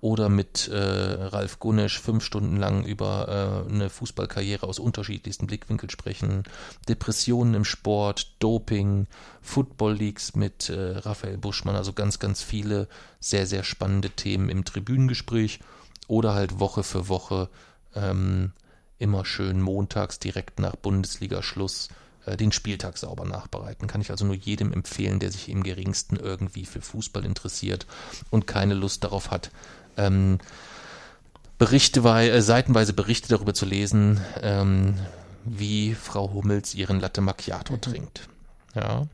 oder mit äh, Ralf Gunnisch fünf Stunden lang über äh, eine Fußballkarriere aus unterschiedlichsten Blickwinkeln sprechen, Depressionen im Sport, Doping, Football Leagues mit äh, Raphael Buschmann, also ganz, ganz viele sehr, sehr spannende Themen im Tribünengespräch oder halt Woche für Woche ähm, immer schön montags direkt nach Bundesliga-Schluss äh, den Spieltag sauber nachbereiten. Kann ich also nur jedem empfehlen, der sich im geringsten irgendwie für Fußball interessiert und keine Lust darauf hat, ähm, Berichte, äh, seitenweise Berichte darüber zu lesen, ähm, wie Frau Hummels ihren Latte Macchiato mhm. trinkt. Ja.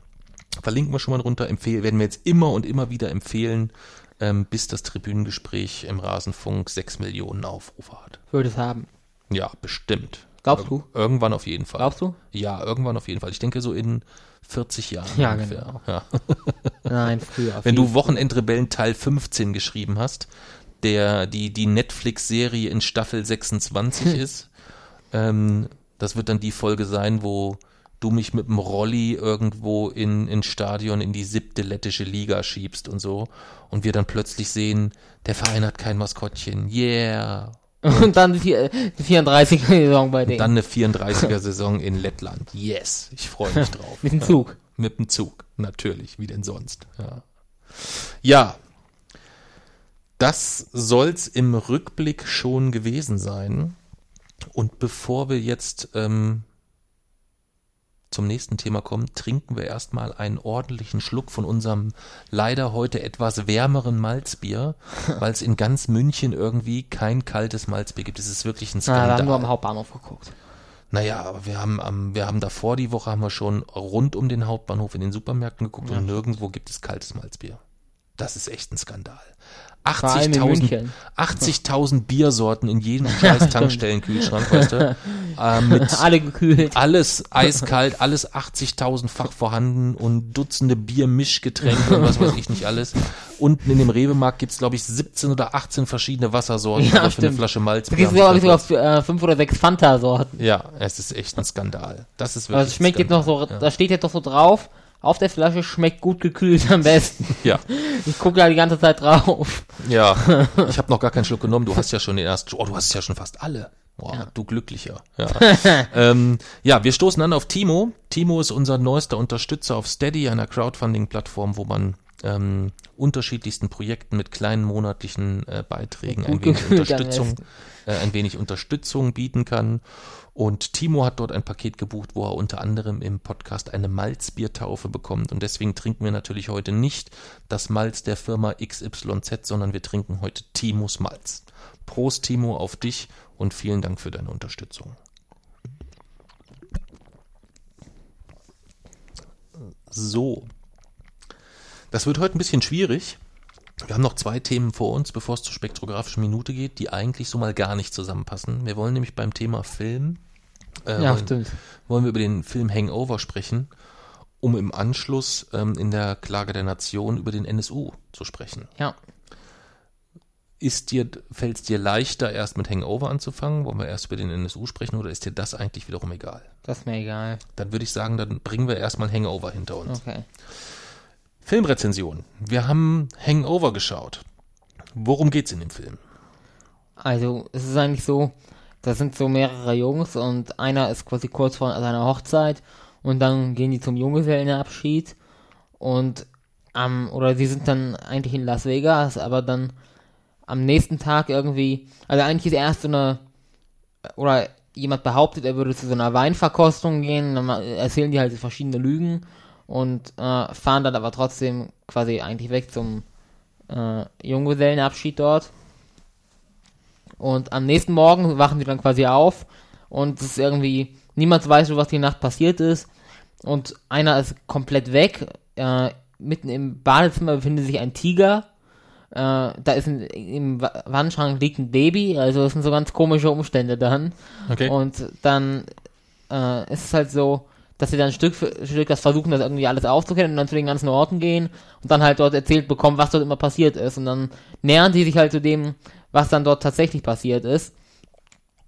Verlinken wir schon mal drunter, empfehlen, werden wir jetzt immer und immer wieder empfehlen, ähm, bis das Tribünengespräch im Rasenfunk sechs Millionen Aufrufe hat. Würde es haben. Ja, bestimmt. Glaubst du? Irgendwann auf jeden Fall. Glaubst du? Ja, irgendwann auf jeden Fall. Ich denke so in 40 Jahren ja, ungefähr. Genau. Ja. Nein, früher. Wenn du Wochenendrebellen Teil 15 geschrieben hast, der die, die Netflix-Serie in Staffel 26 ist, ähm, das wird dann die Folge sein, wo du mich mit dem Rolli irgendwo in, in Stadion in die siebte lettische Liga schiebst und so. Und wir dann plötzlich sehen, der Verein hat kein Maskottchen. Yeah. Und dann die, die 34er-Saison bei denen. Dann eine 34er-Saison in Lettland. Yes, ich freue mich drauf. Mit dem Zug. Ja, mit dem Zug, natürlich, wie denn sonst. Ja, ja das soll's im Rückblick schon gewesen sein. Und bevor wir jetzt ähm, zum nächsten Thema kommen, trinken wir erstmal einen ordentlichen Schluck von unserem leider heute etwas wärmeren Malzbier, weil es in ganz München irgendwie kein kaltes Malzbier gibt. Es ist wirklich ein Skandal. Na, wir haben nur am Hauptbahnhof geguckt. Naja, aber wir haben, am, wir haben davor die Woche haben wir schon rund um den Hauptbahnhof in den Supermärkten geguckt ja. und nirgendwo gibt es kaltes Malzbier. Das ist echt ein Skandal. Vor allem in 80.000 München. 80.000 Biersorten in jedem scheiß Tankstellenkühlschrank, weißt du? Äh, mit Alle gekühlt. alles eiskalt, alles 80.000-fach vorhanden und Dutzende Biermischgetränke und was weiß ich nicht alles. Unten in dem Rewe-Markt gibt's glaube ich, 17 oder 18 verschiedene Wassersorten Ja, für eine. Flasche Malz. Da gibt es sogar, sogar äh, fünf oder sechs Fanta-Sorten. Ja, es ist echt ein Skandal. Das ist Aber wirklich es schmeckt jetzt noch so, Skandal. da steht jetzt doch so drauf, auf der Flasche schmeckt gut gekühlt am besten. Ja, Ich gucke da die ganze Zeit drauf. ja. Ich habe noch gar keinen Schluck genommen. Du hast ja schon den ersten. Oh, du hast ja schon fast alle. Boah, du glücklicher. Ja. ähm, ja, wir stoßen an auf Timo. Timo ist unser neuester Unterstützer auf Steady, einer Crowdfunding-Plattform, wo man ähm, unterschiedlichsten Projekten mit kleinen monatlichen äh, Beiträgen ein wenig Unterstützung, äh, ein wenig Unterstützung bieten kann. Und Timo hat dort ein Paket gebucht, wo er unter anderem im Podcast eine Malzbiertaufe bekommt. Und deswegen trinken wir natürlich heute nicht das Malz der Firma XYZ, sondern wir trinken heute Timos Malz. Prost, Timo, auf dich und vielen Dank für deine Unterstützung. So. Das wird heute ein bisschen schwierig. Wir haben noch zwei Themen vor uns, bevor es zur spektrographischen Minute geht, die eigentlich so mal gar nicht zusammenpassen. Wir wollen nämlich beim Thema Film, äh, Ja, wollen, stimmt. wollen wir über den Film Hangover sprechen, um im Anschluss ähm, in der Klage der Nation über den NSU zu sprechen. Ja. Ist dir, fällt es dir leichter, erst mit Hangover anzufangen? Wollen wir erst über den NSU sprechen oder ist dir das eigentlich wiederum egal? Das ist mir egal. Dann würde ich sagen, dann bringen wir erstmal Hangover hinter uns. Okay. Filmrezension. Wir haben Hangover geschaut. Worum geht's in dem Film? Also, es ist eigentlich so, da sind so mehrere Jungs und einer ist quasi kurz vor seiner Hochzeit und dann gehen die zum Junggesellenabschied und am, oder sie sind dann eigentlich in Las Vegas, aber dann am nächsten Tag irgendwie, also eigentlich ist erst so eine, oder jemand behauptet, er würde zu so einer Weinverkostung gehen, dann erzählen die halt verschiedene Lügen und äh, fahren dann aber trotzdem quasi eigentlich weg zum äh, Junggesellenabschied dort. Und am nächsten Morgen wachen die dann quasi auf und es ist irgendwie, niemand weiß, was die Nacht passiert ist. Und einer ist komplett weg. Äh, mitten im Badezimmer befindet sich ein Tiger. Äh, da ist ein, im Wa- Wandschrank liegt ein Baby, also es sind so ganz komische Umstände dann. Okay. Und dann äh, ist es halt so, dass sie dann Stück für Stück das versuchen, das irgendwie alles aufzuklären und dann zu den ganzen Orten gehen und dann halt dort erzählt bekommen, was dort immer passiert ist. Und dann nähern sie sich halt zu dem, was dann dort tatsächlich passiert ist.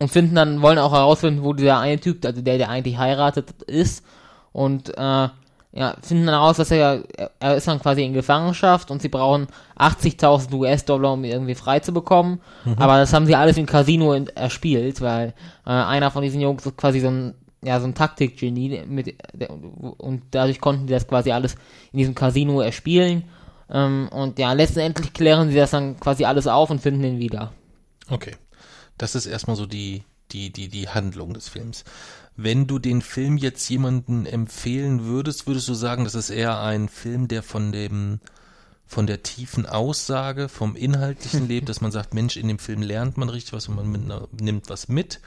Und finden dann, wollen auch herausfinden, wo dieser eine Typ, also der, der eigentlich heiratet, ist. Und äh, ja, finden dann heraus, dass er, er- ist dann quasi in Gefangenschaft und sie brauchen 80.000 US-Dollar, um ihn irgendwie frei zu bekommen. Aber das haben sie alles im Casino in, erspielt, weil äh, einer von diesen Jungs ist quasi so ein, ja, so ein Taktikgenie mit, der, und dadurch konnten die das quasi alles in diesem Casino erspielen. Ähm, und ja, letztendlich klären sie das dann quasi alles auf und finden ihn wieder. Okay. Das ist erstmal so die, die, die, die Handlung des Films. Wenn du den Film jetzt jemanden empfehlen würdest, würdest du sagen, das ist eher ein Film, der von dem, von der tiefen Aussage, vom Inhaltlichen lebt, dass man sagt, Mensch, in dem Film lernt man richtig was und man nimmt was mit?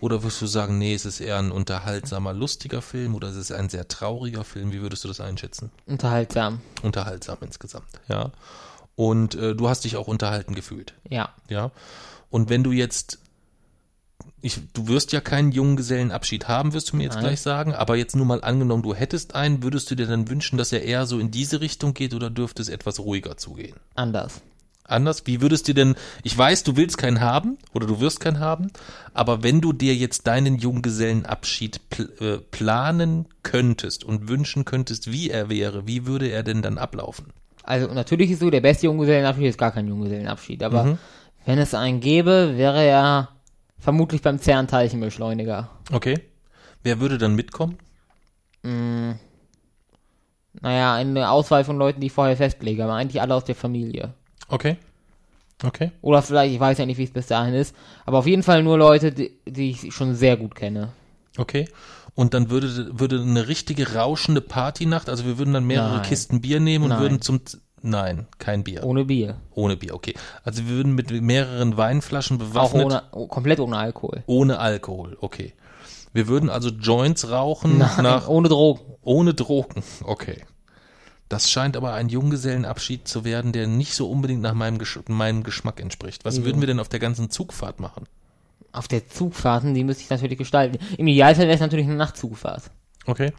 Oder würdest du sagen, nee, es ist eher ein unterhaltsamer, lustiger Film oder es ist ein sehr trauriger Film? Wie würdest du das einschätzen? Unterhaltsam. Unterhaltsam insgesamt, ja. Und äh, du hast dich auch unterhalten gefühlt. Ja. Ja. Und wenn du jetzt, ich, du wirst ja keinen Junggesellenabschied haben, wirst du mir jetzt Nein. gleich sagen, aber jetzt nur mal angenommen, du hättest einen, würdest du dir dann wünschen, dass er eher so in diese Richtung geht oder dürfte es etwas ruhiger zugehen? Anders. Anders? Wie würdest du denn, ich weiß, du willst keinen haben oder du wirst keinen haben, aber wenn du dir jetzt deinen Junggesellenabschied pl äh, planen könntest und wünschen könntest, wie er wäre, wie würde er denn dann ablaufen? Also natürlich ist so, der beste Junggesellenabschied ist gar kein Junggesellenabschied, aber Mhm. wenn es einen gäbe, wäre er vermutlich beim CERN-Teilchenbeschleuniger. Okay. Wer würde dann mitkommen? Naja, eine Auswahl von Leuten, die ich vorher festlege, aber eigentlich alle aus der Familie. Okay. Okay. Oder vielleicht, ich weiß ja nicht, wie es bis dahin ist, aber auf jeden Fall nur Leute, die, die ich schon sehr gut kenne. Okay. Und dann würde, würde eine richtige rauschende Partynacht, also wir würden dann mehrere Nein. Kisten Bier nehmen und Nein. würden zum, nein, kein Bier. Ohne Bier. Ohne Bier, okay. Also wir würden mit mehreren Weinflaschen Auch bewaffnet, ohne, oh, komplett ohne Alkohol. ohne Alkohol, okay. Wir würden also Joints rauchen Nein, nach, ohne Drogen. ohne Drogen, okay. Das scheint aber ein Junggesellenabschied zu werden, der nicht so unbedingt nach meinem, Gesch meinem Geschmack entspricht. Was Wieso? würden wir denn auf der ganzen Zugfahrt machen? Auf der Zugfahrten, die müsste ich natürlich gestalten. Im Idealfall wäre es natürlich eine Nachtzugfahrt. Okay.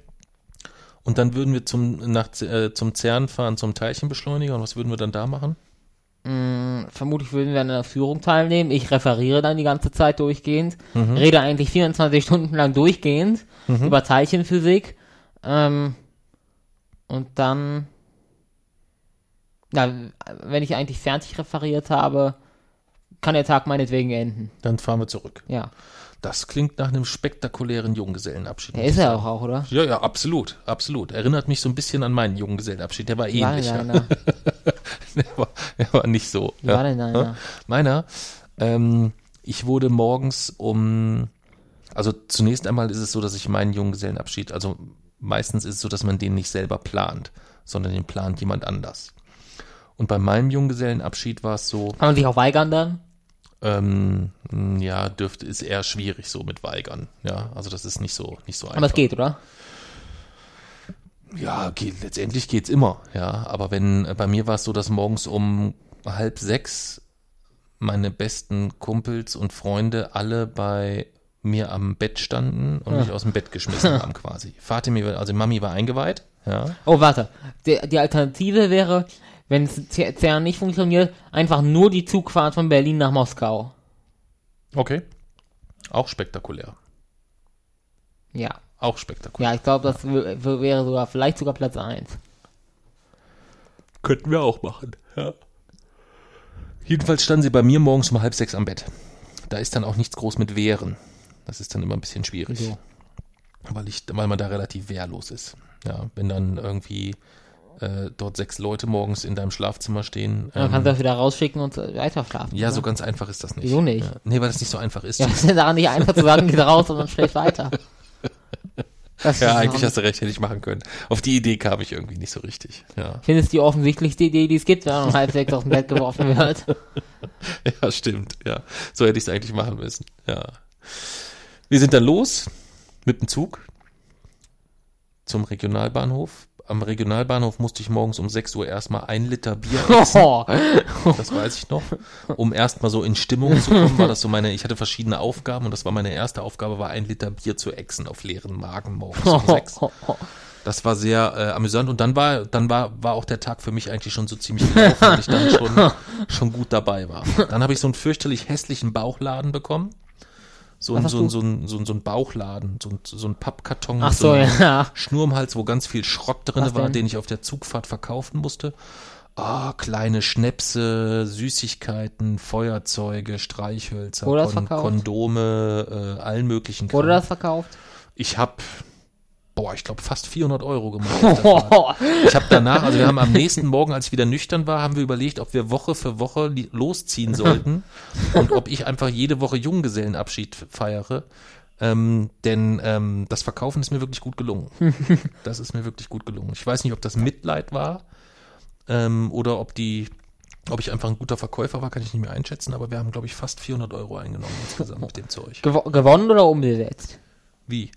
Und dann würden wir zum, nach, äh, zum CERN fahren, zum Teilchenbeschleuniger. Und was würden wir dann da machen? Mm, Vermutlich würden wir an einer Führung teilnehmen. Ich referiere dann die ganze Zeit durchgehend. Rede eigentlich 24 Stunden lang durchgehend über Teilchenphysik. Ähm, und dann, ja, wenn ich eigentlich fertig referiert habe, kann der Tag meinetwegen enden. Dann fahren wir zurück. Ja. Das klingt nach einem spektakulären Junggesellenabschied. Der ist er auch, auch, oder? Ja, ja, absolut, absolut. Erinnert mich so ein bisschen an meinen Junggesellenabschied. Der war ähnlich. Deiner. der, war, der war nicht so. Wie ja. war denn deiner? Meiner, ähm, ich wurde morgens um, also zunächst einmal ist es so, dass ich meinen Junggesellenabschied, also meistens ist es so, dass man den nicht selber plant, sondern den plant jemand anders. Und bei meinem Junggesellenabschied war es so, Kann man sich auch weigern dann? ähm, ja, dürfte, ist eher schwierig so mit Weigern. Ja, also das ist nicht so, nicht so einfach. Aber es geht, oder? Ja, geht, letztendlich geht's immer, ja. Aber wenn, äh, bei mir war es so, dass morgens um halb sechs meine besten Kumpels und Freunde alle bei mir am Bett standen und mich aus dem Bett geschmissen haben quasi. Fatima, also Mami war eingeweiht, ja. Oh, warte. Die, die Alternative wäre, wenn CERN nicht funktioniert, einfach nur die Zugfahrt von Berlin nach Moskau. Okay. Auch spektakulär. Ja. Auch spektakulär. Ja, ich glaube, das wäre sogar, vielleicht sogar Platz 1. Könnten wir auch machen, ja. Jedenfalls standen sie bei mir morgens um halb sechs am Bett. Da ist dann auch nichts groß mit Wehren. Das ist dann immer ein bisschen schwierig. Wieso? Weil ich, weil man da relativ wehrlos ist. Ja, wenn dann irgendwie äh, dort sechs Leute morgens in deinem Schlafzimmer stehen. Dann ähm, kannst du das wieder rausschicken und äh, weiter schlafen. ja, oder? so ganz einfach ist das nicht. Wieso nicht? Ja. Nee, weil das nicht so einfach ist. Ja, ist denn daran nicht einfach zu sagen, geht raus und dann schläft weiter. Das Ja, ist eigentlich hast du recht, hätte ich machen können. Auf die Idee kam ich irgendwie nicht so richtig. Ja, Ich finde es die offensichtlichste Idee, die es gibt, wenn man um halb sechs aus dem Bett geworfen wird. ja stimmt. Ja, so hätte ich es eigentlich machen müssen. Ja. Wir sind dann los mit dem Zug zum Regionalbahnhof. Am Regionalbahnhof musste ich morgens um 6 Uhr erstmal ein Liter Bier essen. Oh. Das weiß ich noch. Um erstmal so in Stimmung zu kommen, war das so meine, ich hatte verschiedene Aufgaben und das war meine erste Aufgabe, war ein Liter Bier zu exen auf leeren Magen morgens um sechs. Das war sehr äh, amüsant und dann war, dann war, war auch der Tag für mich eigentlich schon so ziemlich gelaufen, weil ich dann schon, schon gut dabei war. Dann habe ich so einen fürchterlich hässlichen Bauchladen bekommen. So ein, so ein, so ein, so ein, so ein Bauchladen, so ein, so ein Pappkarton Ach mit so, einem ja. Schnur im Hals, wo ganz viel Schrott drin Was war, denn? den ich auf der Zugfahrt verkaufen musste. Ah, kleine Schnäpse, Süßigkeiten, Feuerzeuge, Streichhölzer, verkauft? Kondome, äh, allen möglichen Kram. Wurde das verkauft? Ich habe, boah, ich glaube fast 400 Euro gemacht. Ich habe danach, also wir haben am nächsten Morgen, als ich wieder nüchtern war, haben wir überlegt, ob wir Woche für Woche losziehen sollten und ob ich einfach jede Woche Junggesellenabschied feiere. Ähm, denn ähm, das Verkaufen ist mir wirklich gut gelungen. Das ist mir wirklich gut gelungen. Ich weiß nicht, ob das Mitleid war ähm, oder ob die, ob ich einfach ein guter Verkäufer war, kann ich nicht mehr einschätzen. Aber wir haben, glaube ich, fast 400 Euro eingenommen insgesamt mit dem Zeug. Gewo gewonnen oder umgesetzt? Wie?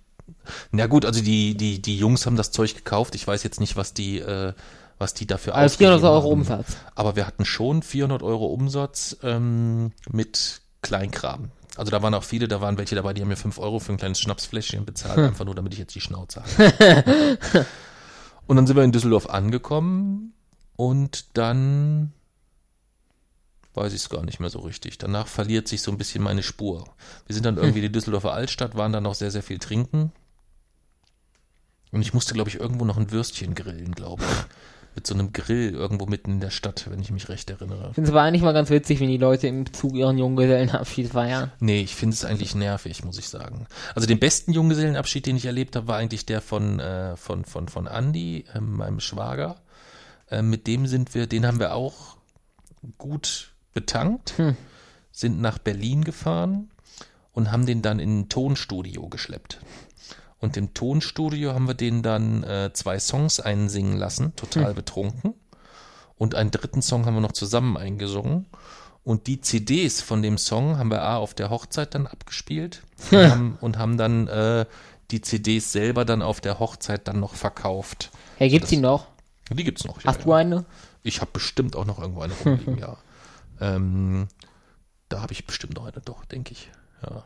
Na gut, also die, die, die Jungs haben das Zeug gekauft. Ich weiß jetzt nicht, was die, äh, was die dafür Also 400 ausgegeben Euro haben. Umsatz. Aber wir hatten schon 400 Euro Umsatz ähm, mit Kleinkram. Also da waren auch viele, da waren welche dabei, die haben mir 5 Euro für ein kleines Schnapsfläschchen bezahlt, einfach nur, damit ich jetzt die Schnauze habe. und dann sind wir in Düsseldorf angekommen und dann weiß ich es gar nicht mehr so richtig. Danach verliert sich so ein bisschen meine Spur. Wir sind dann irgendwie in die Düsseldorfer Altstadt, waren dann noch sehr, sehr viel trinken. Und ich musste, glaube ich, irgendwo noch ein Würstchen grillen, glaube ich. Mit so einem Grill irgendwo mitten in der Stadt, wenn ich mich recht erinnere. Ich finde es aber eigentlich mal ganz witzig, wenn die Leute im Zug ihren Junggesellenabschied feiern. Nee, ich finde es eigentlich nervig, muss ich sagen. Also den besten Junggesellenabschied, den ich erlebt habe, war eigentlich der von, äh, von, von, von Andy, äh, meinem Schwager. Äh, mit dem sind wir, den haben wir auch gut betankt, sind nach Berlin gefahren und haben den dann in ein Tonstudio geschleppt. Und im Tonstudio haben wir den dann äh, zwei Songs einsingen lassen, total betrunken. Und einen dritten Song haben wir noch zusammen eingesungen. Und die CDs von dem Song haben wir A auf der Hochzeit dann abgespielt und, haben, und haben dann äh, die CDs selber dann auf der Hochzeit dann noch verkauft. Hey, gibt's Das- die noch? Die gibt's noch. Hast ja, du ja. eine? Ich habe bestimmt auch noch irgendwo eine rumliegen, ja. Ähm, da habe ich bestimmt noch eine, doch, denke ich. Ja.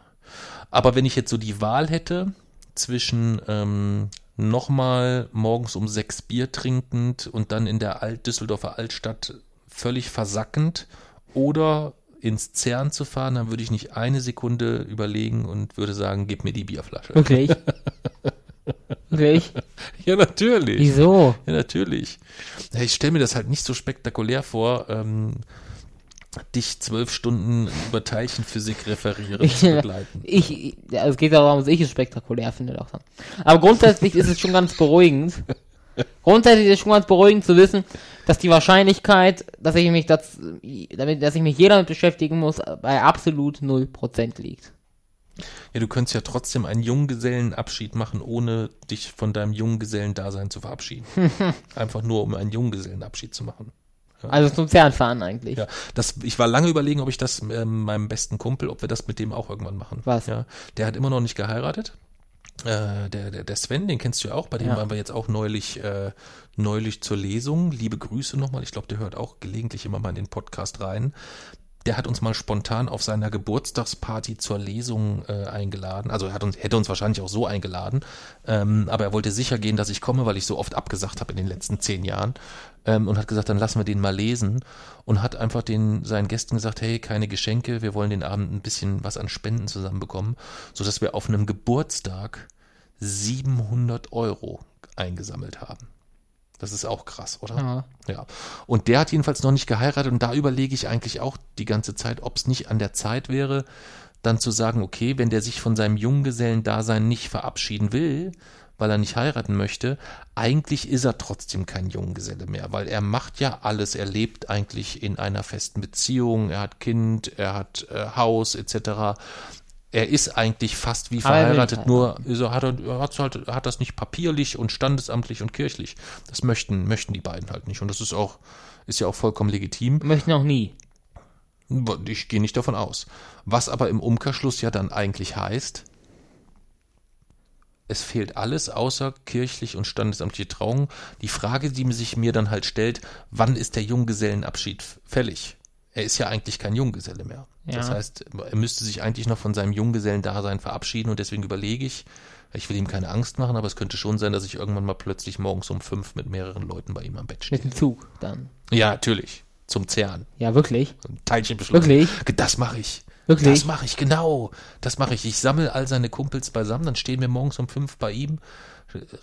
Aber wenn ich jetzt so die Wahl hätte zwischen ähm, nochmal morgens um sechs Bier trinkend und dann in der Alt Düsseldorfer Altstadt völlig versackend oder ins CERN zu fahren, dann würde ich nicht eine Sekunde überlegen und würde sagen, gib mir die Bierflasche. Wirklich? Wirklich? Ja, natürlich. Wieso? Ja, natürlich. Ich stelle mir das halt nicht so spektakulär vor, ähm, dich zwölf Stunden über Teilchenphysik referieren Ich, zu begleiten. ich, ja, es geht darum, dass ich es spektakulär finde. Doch. Aber grundsätzlich ist es schon ganz beruhigend. Grundsätzlich ist es schon ganz beruhigend zu wissen, dass die Wahrscheinlichkeit, dass ich mich das, damit, dass ich mich jeder damit beschäftigen muss, bei absolut 0% liegt. Ja, du könntest ja trotzdem einen Junggesellenabschied machen, ohne dich von deinem Junggesellendasein zu verabschieden. Einfach nur, um einen Junggesellenabschied zu machen. Also zum Fernfahren eigentlich. Ja, das, ich war lange überlegen, ob ich das ähm, meinem besten Kumpel, ob wir das mit dem auch irgendwann machen. Was? Ja, der hat immer noch nicht geheiratet. Äh, der, der, der Sven, den kennst du ja auch, bei dem Ja. waren wir jetzt auch neulich, äh, neulich zur Lesung. Liebe Grüße nochmal. Ich glaube, der hört auch gelegentlich immer mal in den Podcast rein. Der hat uns mal spontan auf seiner Geburtstagsparty zur Lesung äh, eingeladen. Also er hat uns, hätte uns wahrscheinlich auch so eingeladen. Ähm, aber er wollte sicher gehen, dass ich komme, weil ich so oft abgesagt habe in den letzten zehn Jahren. Ähm, und hat gesagt, dann lassen wir den mal lesen. Und hat einfach den, seinen Gästen gesagt, hey, keine Geschenke, wir wollen den Abend ein bisschen was an Spenden zusammenbekommen, sodass wir auf einem Geburtstag 700 Euro eingesammelt haben. Das ist auch krass, oder? Ja. Ja. Und der hat jedenfalls noch nicht geheiratet und da überlege ich eigentlich auch die ganze Zeit, ob es nicht an der Zeit wäre, dann zu sagen, okay, wenn der sich von seinem Junggesellendasein nicht verabschieden will, weil er nicht heiraten möchte, eigentlich ist er trotzdem kein Junggeselle mehr, weil er macht ja alles, er lebt eigentlich in einer festen Beziehung, er hat Kind, er hat äh, Haus etc. Er ist eigentlich fast wie er verheiratet, nur er, hat, er, halt, hat das nicht papierlich und standesamtlich und kirchlich. Das möchten, möchten die beiden halt nicht. Und das ist auch, ist ja auch vollkommen legitim. Möchten auch nie. Ich gehe nicht davon aus. Was aber im Umkehrschluss ja dann eigentlich heißt, es fehlt alles außer kirchlich und standesamtliche Trauung. Die Frage, die sich mir dann halt stellt, wann ist der Junggesellenabschied fällig? Er ist ja eigentlich kein Junggeselle mehr. Das Ja. heißt, er müsste sich eigentlich noch von seinem Junggesellendasein verabschieden und deswegen überlege ich, ich will ihm keine Angst machen, aber es könnte schon sein, dass ich irgendwann mal plötzlich morgens um fünf mit mehreren Leuten bei ihm am Bett stehe. Mit dem Zug dann. Ja, natürlich. Zum Zerren. Ja, wirklich. Teilchen beschleunigen. Wirklich? Das mache ich. Wirklich? Das mache ich, genau. Das mache ich. Ich sammle all seine Kumpels beisammen, dann stehen wir morgens um fünf bei ihm,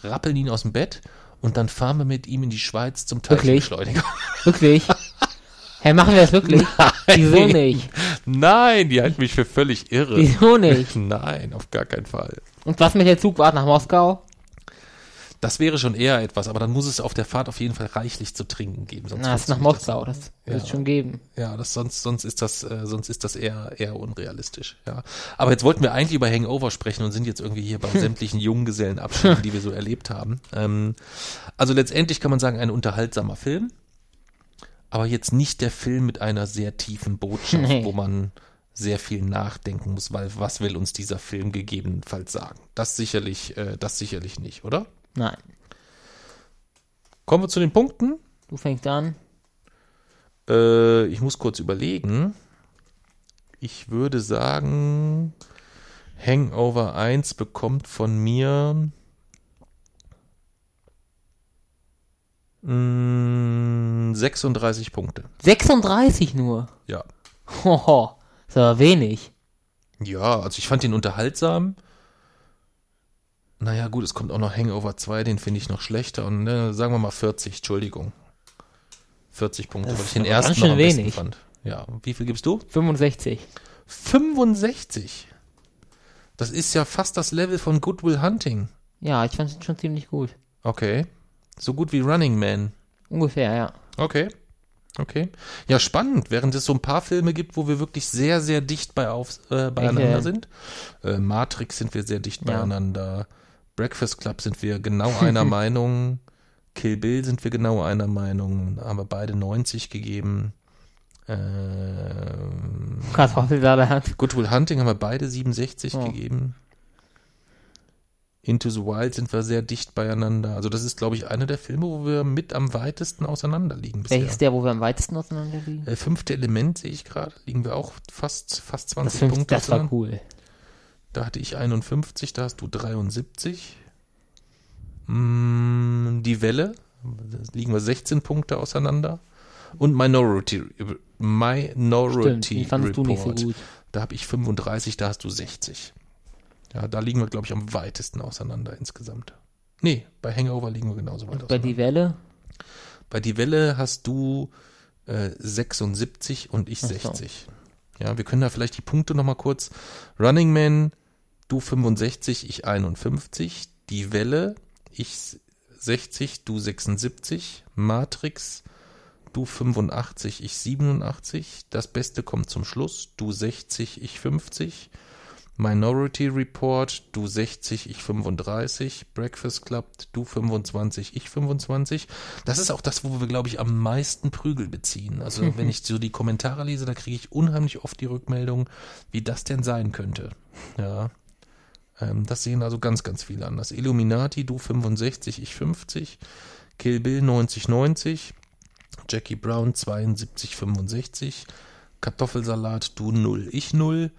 rappeln ihn aus dem Bett und dann fahren wir mit ihm in die Schweiz zum Wirklich? Teilchenbeschleuniger. Wirklich? Hä, machen wir das wirklich? Wieso nicht? Nein, die halten mich für völlig irre. Wieso nicht? Nein, auf gar keinen Fall. Und was mit der Zugfahrt nach Moskau? Das wäre schon eher etwas, aber dann muss es auf der Fahrt auf jeden Fall reichlich zu trinken geben. Sonst Na, das ist nach Moskau, das wird es Ja. schon geben. Ja, das sonst sonst ist das äh, sonst ist das eher eher unrealistisch. Ja, aber jetzt wollten wir eigentlich über Hangover sprechen und sind jetzt irgendwie hier bei sämtlichen Junggesellenabschieden, die wir so erlebt haben. Ähm, also letztendlich kann man sagen ein unterhaltsamer Film, aber jetzt nicht der Film mit einer sehr tiefen Botschaft, Nee. wo man sehr viel nachdenken muss, weil was will uns dieser Film gegebenenfalls sagen? Das sicherlich, äh, das sicherlich nicht, oder? Nein. Kommen wir zu den Punkten. Du fängst an. Äh, ich muss kurz überlegen. Ich würde sagen, Hangover 1 bekommt von mir mh, 36 Punkte. 36 nur. Ja. Hoho. Ist aber wenig. Ja, also ich fand den unterhaltsam. Naja, gut, es kommt auch noch Hangover 2, den finde ich noch schlechter. Und ne, sagen wir mal 40, Entschuldigung. 40 Punkte, Das weil ich den ersten noch am besten wenig. fand. Ja, wie viel gibst du? 65. 65. Das ist ja fast das Level von Goodwill Hunting. Ja, ich fand es schon ziemlich gut. Okay. So gut wie Running Man. Ungefähr, ja. Okay. Okay. Ja, spannend, während es so ein paar Filme gibt, wo wir wirklich sehr, sehr dicht bei auf, äh, beieinander äh, sind. Äh, Matrix sind wir sehr dicht Ja. beieinander. Breakfast Club sind wir genau einer Meinung. Kill Bill sind wir genau einer Meinung. Haben wir beide 90 gegeben. Ähm. Good Will Hunting haben wir beide 67 Oh. gegeben. Into the Wild sind wir sehr dicht beieinander. Also das ist, glaube ich, einer der Filme, wo wir mit am weitesten auseinander liegen bisher. Welches der, wo wir am weitesten auseinander liegen? Äh, fünfte Element sehe ich gerade, liegen wir auch fast, fast 20 Das, Punkte das war cool. Da hatte ich 51, da hast du 73. Mm, Die Welle, da liegen wir 16 Punkte auseinander. Und Minority, Minority Stimmt, Report. so. Da habe ich 35, da hast du 60. Ja, da liegen wir, glaube ich, am weitesten auseinander insgesamt. Nee, bei Hangover liegen wir genauso weit Und bei auseinander. Die Welle? Bei Die Welle hast du äh, 76 und ich so. 60. Ja, wir können da vielleicht die Punkte nochmal kurz. Running Man, du 65, ich 51. Die Welle, ich 60, du 76. Matrix, du 85, ich 87. Das Beste kommt zum Schluss, du 60, ich 50. Minority Report, du 60, ich 35. Breakfast Club, du 25, ich 25. Das ist auch das, wo wir, glaube ich, am meisten Prügel beziehen. Also wenn ich so die Kommentare lese, da kriege ich unheimlich oft die Rückmeldung, wie das denn sein könnte. Ja. Ähm, das sehen also ganz, ganz viele an. Das Illuminati, du 65, ich 50. Kill Bill 90, 90. Jackie Brown 72, 65. Kartoffelsalat, du 0, ich 0.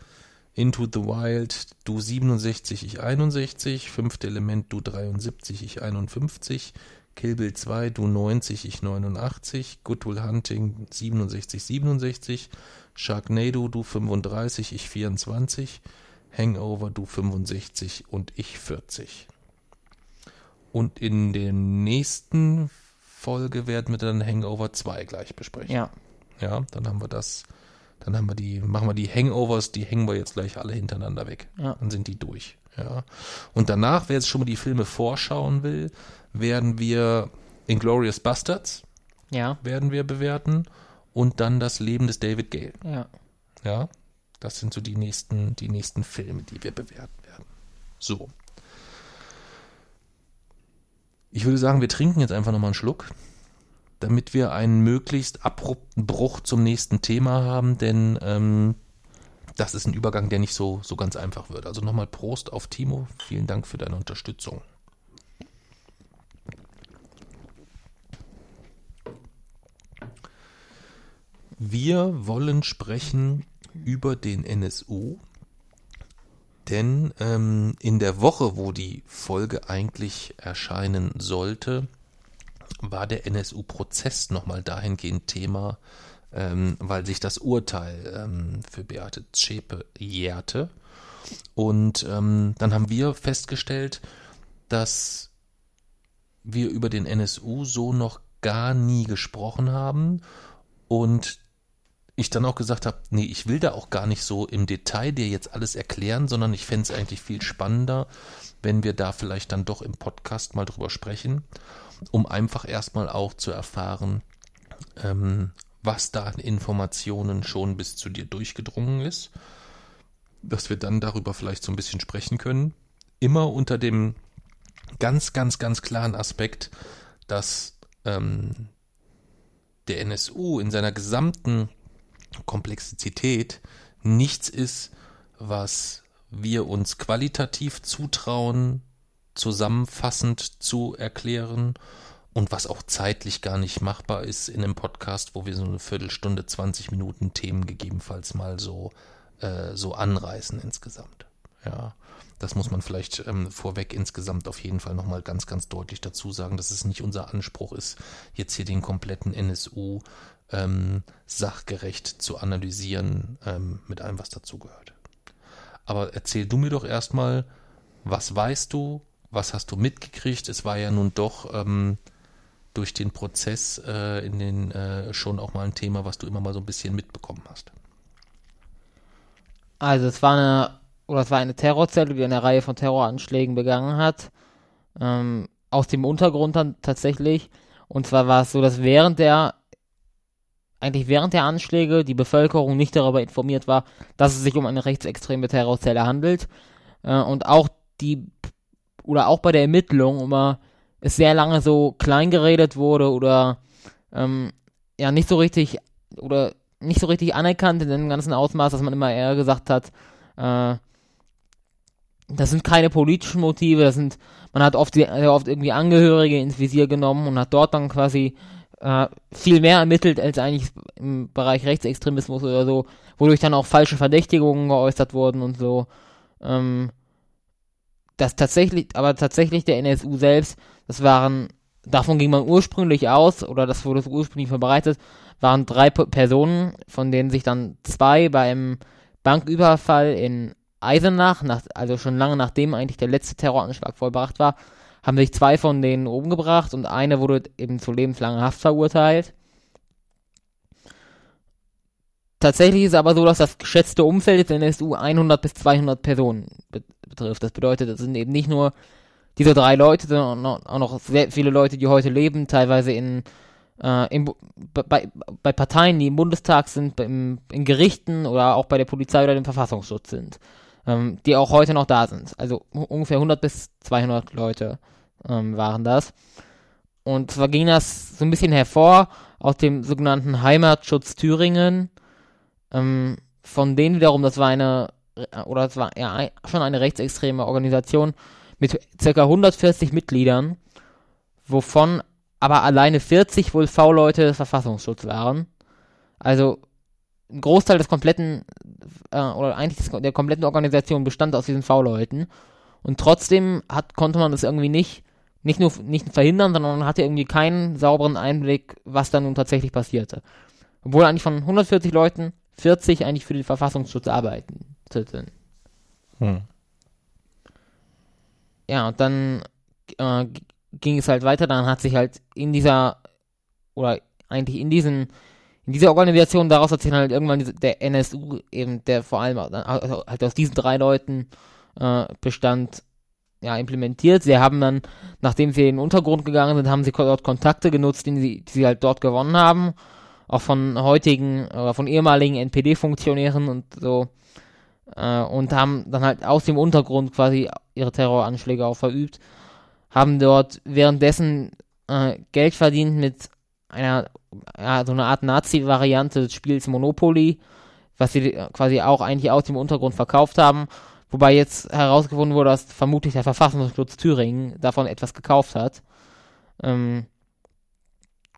Into the Wild, du 67, ich 61. Fünfte Element, du 73, ich 51. Kill Bill 2, du 90, ich 89. Good Will Hunting 67, 67. Sharknado, du 35, ich 24. Hangover, du 65 und ich 40. Und in der nächsten Folge werden wir dann Hangover 2 gleich besprechen. Ja. Ja, dann haben wir das, dann haben wir die, machen wir die Hangovers, die hängen wir jetzt gleich alle hintereinander weg. Ja. Dann sind die durch. Ja. Und danach, wer jetzt schon mal die Filme vorschauen will, werden wir Inglorious Bastards Ja. werden wir bewerten und dann das Leben des David Gale. Ja. Ja, das sind so die nächsten, die nächsten Filme, die wir bewerten werden. So. Ich würde sagen, wir trinken jetzt einfach nochmal einen Schluck, damit wir einen möglichst abrupten Bruch zum nächsten Thema haben, denn ähm, das ist ein Übergang, der nicht so, so ganz einfach wird. Also nochmal Prost auf Timo. Vielen Dank für deine Unterstützung. Wir wollen sprechen über den NSU, denn ähm, in der Woche, wo die Folge eigentlich erscheinen sollte, war der NSU-Prozess nochmal dahingehend Thema, ähm, weil sich das Urteil ähm, für Beate Zschäpe jährte. Und ähm, dann haben wir festgestellt, dass wir über den NSU so noch gar nie gesprochen haben und ich dann auch gesagt habe, nee, ich will da auch gar nicht so im Detail dir jetzt alles erklären, sondern ich fände es eigentlich viel spannender, wenn wir da vielleicht dann doch im Podcast mal drüber sprechen, um einfach erstmal auch zu erfahren, ähm, was da an Informationen schon bis zu dir durchgedrungen ist, dass wir dann darüber vielleicht so ein bisschen sprechen können. Immer unter dem ganz, ganz, ganz klaren Aspekt, dass ähm, der NSU in seiner gesamten Komplexität nichts ist, was wir uns qualitativ zutrauen, zusammenfassend zu erklären und was auch zeitlich gar nicht machbar ist in einem Podcast, wo wir so eine Viertelstunde, 20 Minuten Themen gegebenenfalls mal so, äh, so anreißen insgesamt. Ja, das muss man vielleicht ähm, vorweg insgesamt auf jeden Fall nochmal ganz, ganz deutlich dazu sagen, dass es nicht unser Anspruch ist, jetzt hier den kompletten NSU ähm, sachgerecht zu analysieren ähm, mit allem, was dazugehört. Aber erzähl du mir doch erstmal, was weißt du, was hast du mitgekriegt? Es war ja nun doch ähm, durch den Prozess äh, in den äh, schon auch mal ein Thema, was du immer mal so ein bisschen mitbekommen hast. Also es war eine, oder es war eine Terrorzelle, die eine Reihe von Terroranschlägen begangen hat. Ähm, aus dem Untergrund dann tatsächlich. Und zwar war es so, dass während der, eigentlich während der Anschläge die Bevölkerung nicht darüber informiert war, dass es sich um eine rechtsextreme Terrorzelle handelt. Äh, und auch die, oder auch bei der Ermittlung immer es sehr lange so klein geredet wurde oder ähm, ja nicht so richtig oder nicht so richtig anerkannt in dem ganzen Ausmaß, dass man immer eher gesagt hat, äh, das sind keine politischen Motive, das sind, man hat oft, oft irgendwie Angehörige ins Visier genommen und hat dort dann quasi äh, viel mehr ermittelt als eigentlich im Bereich Rechtsextremismus oder so, wodurch dann auch falsche Verdächtigungen geäußert wurden und so. Ähm, das tatsächlich, aber tatsächlich der NSU selbst, das waren, davon ging man ursprünglich aus, oder das wurde so ursprünglich verbreitet, waren drei P Personen, von denen sich dann zwei beim Banküberfall in Eisenach, nach, also schon lange nachdem eigentlich der letzte Terroranschlag vollbracht war, haben sich zwei von denen umgebracht und eine wurde eben zu lebenslanger Haft verurteilt. Tatsächlich ist es aber so, dass das geschätzte Umfeld des NSU 100 bis 200 Personen betrifft. Das bedeutet, es sind eben nicht nur diese drei Leute, sondern auch noch sehr viele Leute, die heute leben, teilweise in, äh, in bei, bei Parteien, die im Bundestag sind, im, in Gerichten oder auch bei der Polizei oder dem Verfassungsschutz sind, ähm, die auch heute noch da sind. Also ungefähr 100 bis 200 Leute ähm, waren das. Und zwar ging das so ein bisschen hervor aus dem sogenannten Heimatschutz Thüringen, ähm, von denen wiederum, das war eine äh, oder es war ja schon eine rechtsextreme Organisation mit ca. 140 Mitgliedern, wovon aber alleine 40 wohl V-Leute des Verfassungsschutzes waren. Also ein Großteil des kompletten, äh, oder eigentlich des, der kompletten Organisation bestand aus diesen V-Leuten. Und trotzdem hat, konnte man das irgendwie nicht, nicht nur nicht verhindern, sondern man hatte irgendwie keinen sauberen Einblick, was da nun tatsächlich passierte. Obwohl eigentlich von 140 Leuten 40 eigentlich für den Verfassungsschutz arbeiten. Hm. Ja, und dann äh, ging es halt weiter, dann hat sich halt in dieser, oder eigentlich in diesen, in dieser Organisation daraus hat sich halt irgendwann der NSU eben, der vor allem also halt aus diesen drei Leuten äh, bestand, ja, implementiert. Sie haben dann, nachdem sie in den Untergrund gegangen sind, haben sie dort Kontakte genutzt, die sie, die sie halt dort gewonnen haben. Auch von heutigen, oder von ehemaligen NPD-Funktionären und so äh, und haben dann halt aus dem Untergrund quasi ihre Terroranschläge auch verübt, haben dort währenddessen äh, Geld verdient mit einer, ja, so einer Art Nazi-Variante des Spiels Monopoly, was sie quasi auch eigentlich aus dem Untergrund verkauft haben, wobei jetzt herausgefunden wurde, dass vermutlich der Verfassungsschutz Thüringen davon etwas gekauft hat. Ähm,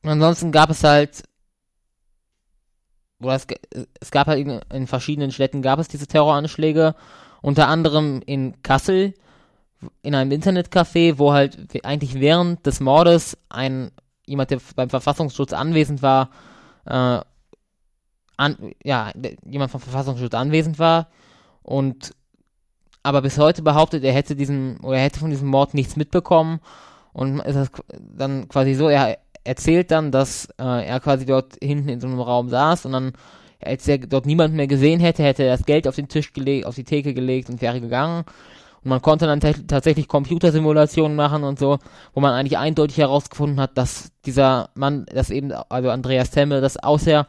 ansonsten gab es halt oder es, es gab halt in, in, verschiedenen Städten gab es diese Terroranschläge, unter anderem in Kassel, in einem Internetcafé, wo halt eigentlich während des Mordes ein jemand, der beim Verfassungsschutz anwesend war, äh, an, ja, jemand vom Verfassungsschutz anwesend war und aber bis heute behauptet, er hätte diesen oder er hätte von diesem Mord nichts mitbekommen und ist das dann quasi so, er erzählt dann, dass äh, er quasi dort hinten in so einem Raum saß und dann, als er dort niemand mehr gesehen hätte, hätte er das Geld auf den Tisch gelegt, auf die Theke gelegt und wäre gegangen. Und man konnte dann tatsächlich Computersimulationen machen und so, wo man eigentlich eindeutig herausgefunden hat, dass dieser Mann, dass eben, also Andreas Temme, das aus der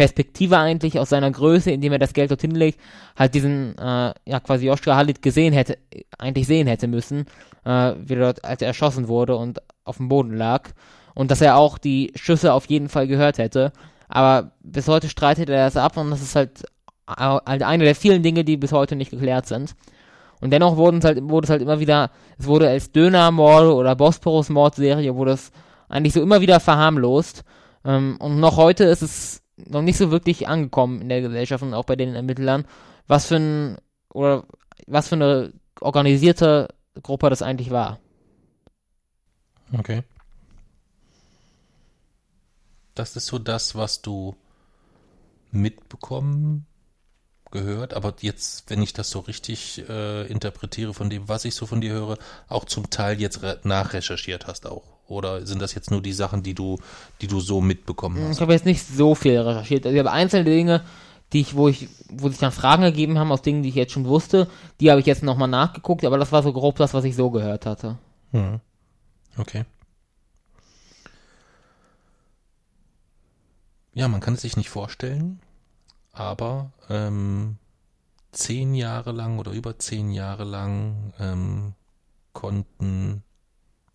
Perspektive eigentlich, aus seiner Größe, indem er das Geld dorthin legt, halt diesen, äh, ja, quasi Joshua Halit gesehen hätte, eigentlich sehen hätte müssen, äh, wie er dort, als er erschossen wurde und auf dem Boden lag und dass er auch die Schüsse auf jeden Fall gehört hätte. Aber bis heute streitet er das ab und das ist halt, halt eine der vielen Dinge, die bis heute nicht geklärt sind. Und dennoch wurden halt, wurde es halt immer wieder, es wurde als Dönermord oder Bosporus-Mordserie, wurde es eigentlich so immer wieder verharmlost. Ähm, und noch heute ist es noch nicht so wirklich angekommen in der Gesellschaft und auch bei den Ermittlern, was für ein, oder was für eine organisierte Gruppe das eigentlich war. Okay. Das ist so das, was du mitbekommen gehört, aber jetzt, wenn ich das so richtig äh, interpretiere von dem, was ich so von dir höre, auch zum Teil jetzt nachrecherchiert hast auch. Oder sind das jetzt nur die Sachen, die du, die du so mitbekommen hast? Ich habe jetzt nicht so viel recherchiert. Also ich habe einzelne Dinge, die ich, wo ich, wo sich dann Fragen ergeben haben aus Dingen, die ich jetzt schon wusste, die habe ich jetzt nochmal nachgeguckt, aber das war so grob das, was ich so gehört hatte. Hm. Okay. ja, man kann es sich nicht vorstellen, aber ähm, zehn Jahre lang oder über zehn Jahre lang ähm, konnten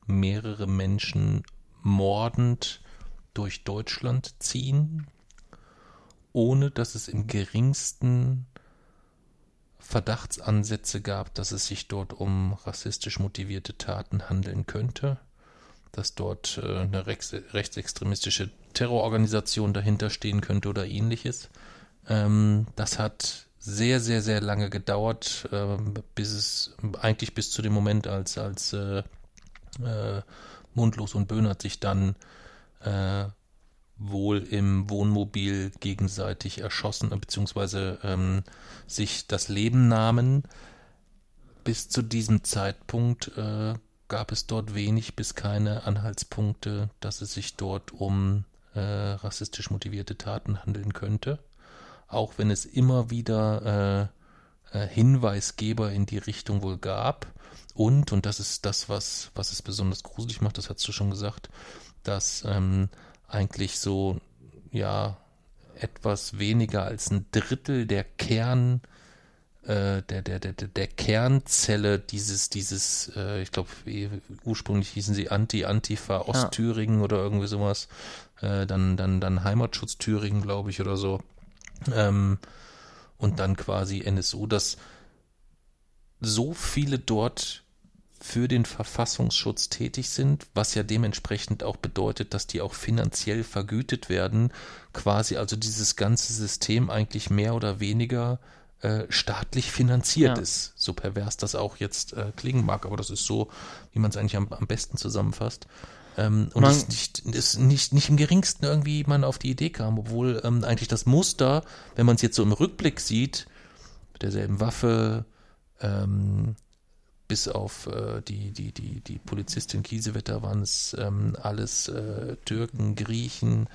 mehrere Menschen mordend durch Deutschland ziehen, ohne dass es im geringsten Verdachtsansätze gab, dass es sich dort um rassistisch motivierte Taten handeln könnte, dass dort äh, eine rechts, rechtsextremistische Terrororganisation dahinter stehen könnte oder ähnliches. Ähm, das hat sehr, sehr, sehr lange gedauert, äh, bis es eigentlich bis zu dem Moment, als, als äh, äh, Mundlos und Böhnert sich dann äh, wohl im Wohnmobil gegenseitig erschossen, beziehungsweise ähm, sich das Leben nahmen. Bis zu diesem Zeitpunkt äh, gab es dort wenig bis keine Anhaltspunkte, dass es sich dort um äh, rassistisch motivierte Taten handeln könnte. Auch wenn es immer wieder äh Hinweisgeber in die Richtung wohl gab. Und, und das ist das, was, was es besonders gruselig macht, das hast du schon gesagt, dass ähm, eigentlich so, ja, etwas weniger als ein Drittel der Kern, äh, der, der, der, der Kernzelle dieses, dieses, äh, ich glaube, ursprünglich hießen sie Anti-Antifa Ostthüringen ja. oder irgendwie sowas, äh, dann, dann, dann Heimatschutz Thüringen, glaube ich, oder so. Ähm, und dann quasi NSU, dass so viele dort für den Verfassungsschutz tätig sind, was ja dementsprechend auch bedeutet, dass die auch finanziell vergütet werden, quasi also dieses ganze System eigentlich mehr oder weniger äh, staatlich finanziert ja. ist. So pervers das auch jetzt äh, klingen mag, aber das ist so, wie man es eigentlich am, am, besten zusammenfasst. Ähm, und es nicht, ist nicht, nicht im geringsten irgendwie man auf die Idee kam, obwohl ähm, eigentlich das Muster, wenn man es jetzt so im Rückblick sieht, mit derselben Waffe, ähm, bis auf äh, die, die, die, die Polizistin Kiesewetter waren es ähm, alles äh, Türken, Griechen,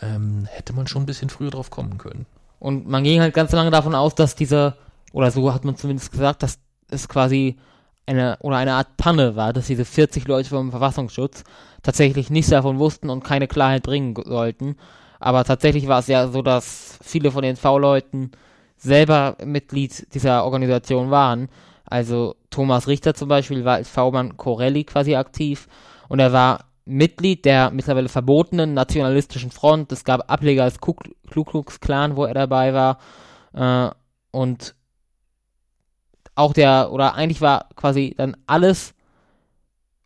ähm, hätte man schon ein bisschen früher drauf kommen können. Und man ging halt ganz lange davon aus, dass dieser, oder so hat man zumindest gesagt, dass es quasi eine, oder eine Art Panne war, dass diese 40 Leute vom Verfassungsschutz tatsächlich nichts davon wussten und keine Klarheit bringen sollten. Aber tatsächlich war es ja so, dass viele von den V-Leuten selber Mitglied dieser Organisation waren also Thomas Richter zum Beispiel war als V-Mann Corelli quasi aktiv und er war Mitglied der mittlerweile verbotenen nationalistischen Front. Es gab Ableger als Ku Klux Klan, wo er dabei war. Äh, und auch der, oder eigentlich war quasi dann alles,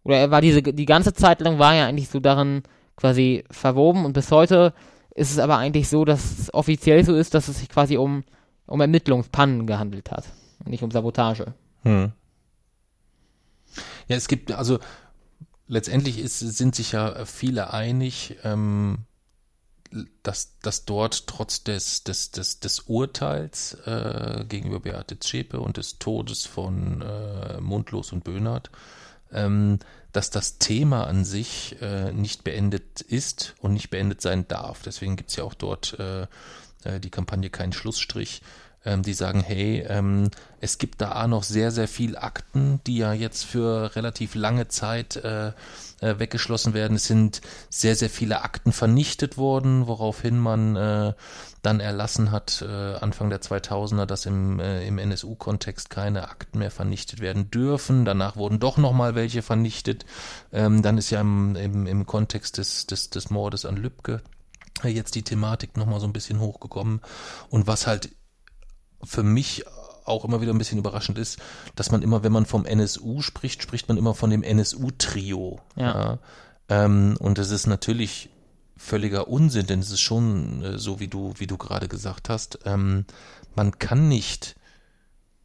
oder er war diese, die ganze Zeit lang war er eigentlich so darin quasi verwoben und bis heute ist es aber eigentlich so, dass es offiziell so ist, dass es sich quasi um, um Ermittlungspannen gehandelt hat, nicht um Sabotage. Hm. Ja, es gibt, also letztendlich ist, sind sich ja viele einig, ähm, dass, dass dort trotz des, des, des, des Urteils äh, gegenüber Beate Zschäpe und des Todes von äh, Mundlos und Böhnert, ähm, dass das Thema an sich äh, nicht beendet ist und nicht beendet sein darf. Deswegen gibt es ja auch dort äh, äh, die Kampagne Kein Schlussstrich, ähm, die sagen, hey, ähm, es gibt da noch sehr, sehr viel Akten, die ja jetzt für relativ lange Zeit äh, äh, weggeschlossen werden. Es sind sehr, sehr viele Akten vernichtet worden, woraufhin man äh, dann erlassen hat, äh, Anfang der 2000er, dass im, äh, im NSU-Kontext keine Akten mehr vernichtet werden dürfen. Danach wurden doch nochmal welche vernichtet. Ähm, dann ist ja im, im, im Kontext des, des, des Mordes an Lübcke jetzt die Thematik nochmal so ein bisschen hochgekommen. Und was halt für mich auch immer wieder ein bisschen überraschend ist, dass man immer, wenn man vom NSU spricht, spricht man immer von dem NSU-Trio. Ja. ja. Ähm, und das ist natürlich völliger Unsinn, denn es ist schon äh, so, wie du, wie du gerade gesagt hast. Ähm, man kann nicht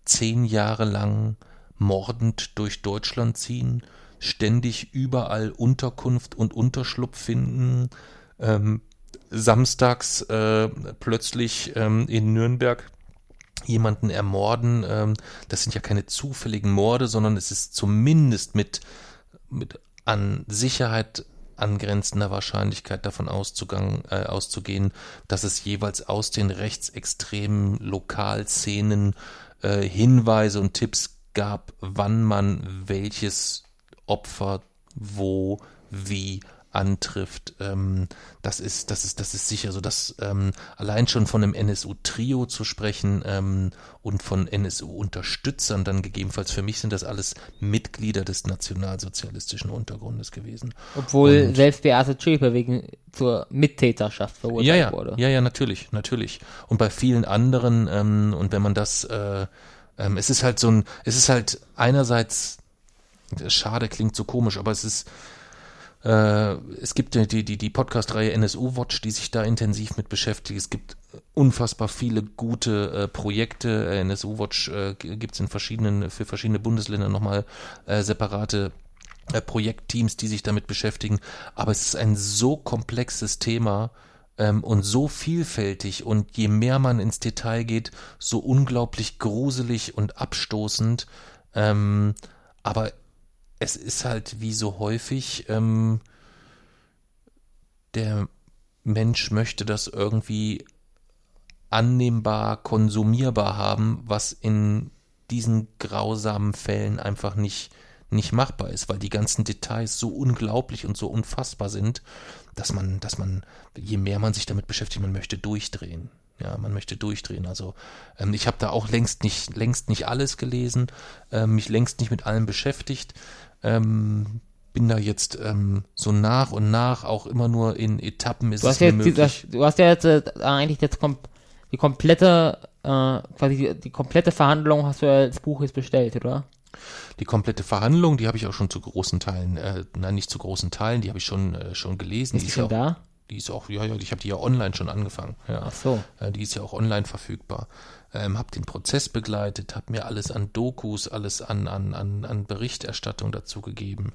zehn Jahre lang mordend durch Deutschland ziehen, ständig überall Unterkunft und Unterschlupf finden, ähm, samstags äh, plötzlich ähm, in Nürnberg jemanden ermorden. Ähm, das sind ja keine zufälligen Morde, sondern es ist zumindest mit, mit an Sicherheit angrenzender Wahrscheinlichkeit davon auszugang, äh, auszugehen, dass es jeweils aus den rechtsextremen Lokalszenen äh, Hinweise und Tipps gab, wann man welches Opfer wo wie antrifft. Ähm, das ist, das ist, das ist sicher so, dass ähm, allein schon von einem NSU-Trio zu sprechen ähm, und von NSU-Unterstützern dann gegebenenfalls für mich sind das alles Mitglieder des nationalsozialistischen Untergrundes gewesen. Obwohl und, selbst Beate Zschäpe wegen zur Mittäterschaft verurteilt ja, ja, wurde. Ja, ja, natürlich, natürlich. Und bei vielen anderen, ähm, und wenn man das äh, Ähm, es ist halt so ein, es ist halt einerseits, schade klingt so komisch, aber es ist, äh, es gibt die, die, die Podcast-Reihe NSU Watch, die sich da intensiv mit beschäftigt. Es gibt unfassbar viele gute äh, Projekte. Äh, NSU Watch äh, gibt es in verschiedenen, für verschiedene Bundesländer nochmal äh, separate äh, Projektteams, die sich damit beschäftigen. Aber es ist ein so komplexes Thema, ähm, und so vielfältig und je mehr man ins Detail geht, so unglaublich gruselig und abstoßend. Ähm, aber es ist halt wie so häufig, ähm, der Mensch möchte das irgendwie annehmbar, konsumierbar haben, was in diesen grausamen Fällen einfach nicht, nicht machbar ist, weil die ganzen Details so unglaublich und so unfassbar sind, dass man, dass man, je mehr man sich damit beschäftigt, man möchte durchdrehen. Ja, man möchte durchdrehen. Also ähm, ich habe da auch längst nicht, längst nicht alles gelesen, äh, mich längst nicht mit allem beschäftigt. Ähm, bin da jetzt ähm, so nach und nach auch immer nur in Etappen ist du hast es jetzt möglich. Dieser, du hast ja jetzt äh, eigentlich jetzt kom die komplette äh, quasi die, die, komplette Verhandlung hast du ja als Buch jetzt bestellt, oder? Die komplette Verhandlung, die habe ich auch schon zu großen Teilen, äh, nein, nicht zu großen Teilen, die habe ich schon äh, schon gelesen. Ist die, die schon da? Die ist auch, ja, ja, ich habe die ja online schon angefangen. Ja. Ach so. Äh, die ist ja auch online verfügbar. Ähm, habe den Prozess begleitet, habe mir alles an Dokus, alles an, an, an, an Berichterstattung dazu gegeben.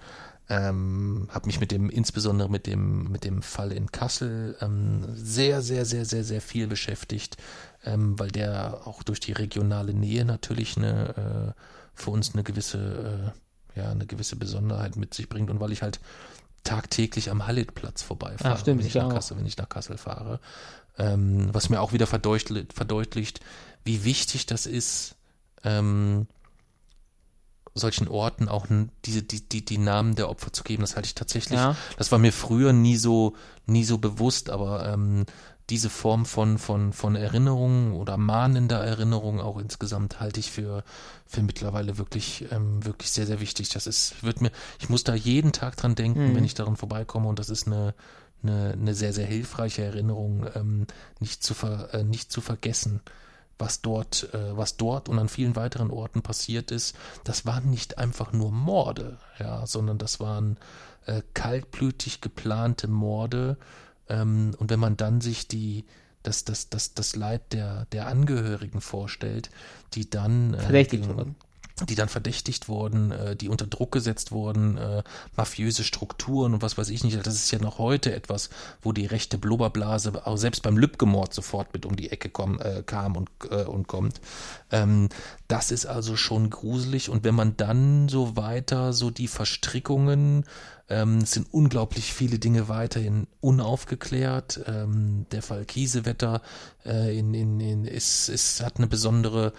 Ähm, habe mich mit dem, insbesondere mit dem, mit dem Fall in Kassel ähm, sehr, sehr, sehr, sehr, sehr viel beschäftigt, ähm, weil der auch durch die regionale Nähe natürlich eine äh, für uns eine gewisse, äh, ja, eine gewisse Besonderheit mit sich bringt und weil ich halt tagtäglich am Hallitplatz vorbeifahre, Ach, stimmt, wenn, ich nach Kassel, wenn ich nach Kassel fahre. Ähm, was mir auch wieder verdeutlicht, verdeutlicht, wie wichtig das ist, ähm, solchen Orten auch diese, die, die, die Namen der Opfer zu geben. Das halte ich tatsächlich, ja. das war mir früher nie so, nie so bewusst, aber ähm, diese Form von, von, von Erinnerung oder mahnender Erinnerung auch insgesamt halte ich für, für mittlerweile wirklich, ähm, wirklich sehr, sehr wichtig. Das ist, wird mir, ich muss da jeden Tag dran denken, mhm. wenn ich daran vorbeikomme und das ist eine, eine, eine sehr, sehr hilfreiche Erinnerung, ähm, nicht zu ver, äh, nicht zu vergessen, was dort, äh, was dort und an vielen weiteren Orten passiert ist. Das waren nicht einfach nur Morde, ja, sondern das waren äh, kaltblütig geplante Morde, ähm, und wenn man dann sich die, das, das, das, das Leid der, der Angehörigen vorstellt, die dann äh, verdächtigt wurden. Die dann verdächtigt wurden, äh, die unter Druck gesetzt wurden, äh, mafiöse Strukturen und was weiß ich nicht. Das ist ja noch heute etwas, wo die rechte Blubberblase auch selbst beim Lübgemord sofort mit um die Ecke komm, äh, kam und, äh, und kommt. Ähm, das ist also schon gruselig. Und wenn man dann so weiter so die Verstrickungen ähm, es sind unglaublich viele Dinge weiterhin unaufgeklärt. Ähm, der Fall Kiesewetter äh, in, in, in, ist, ist, hat eine besondere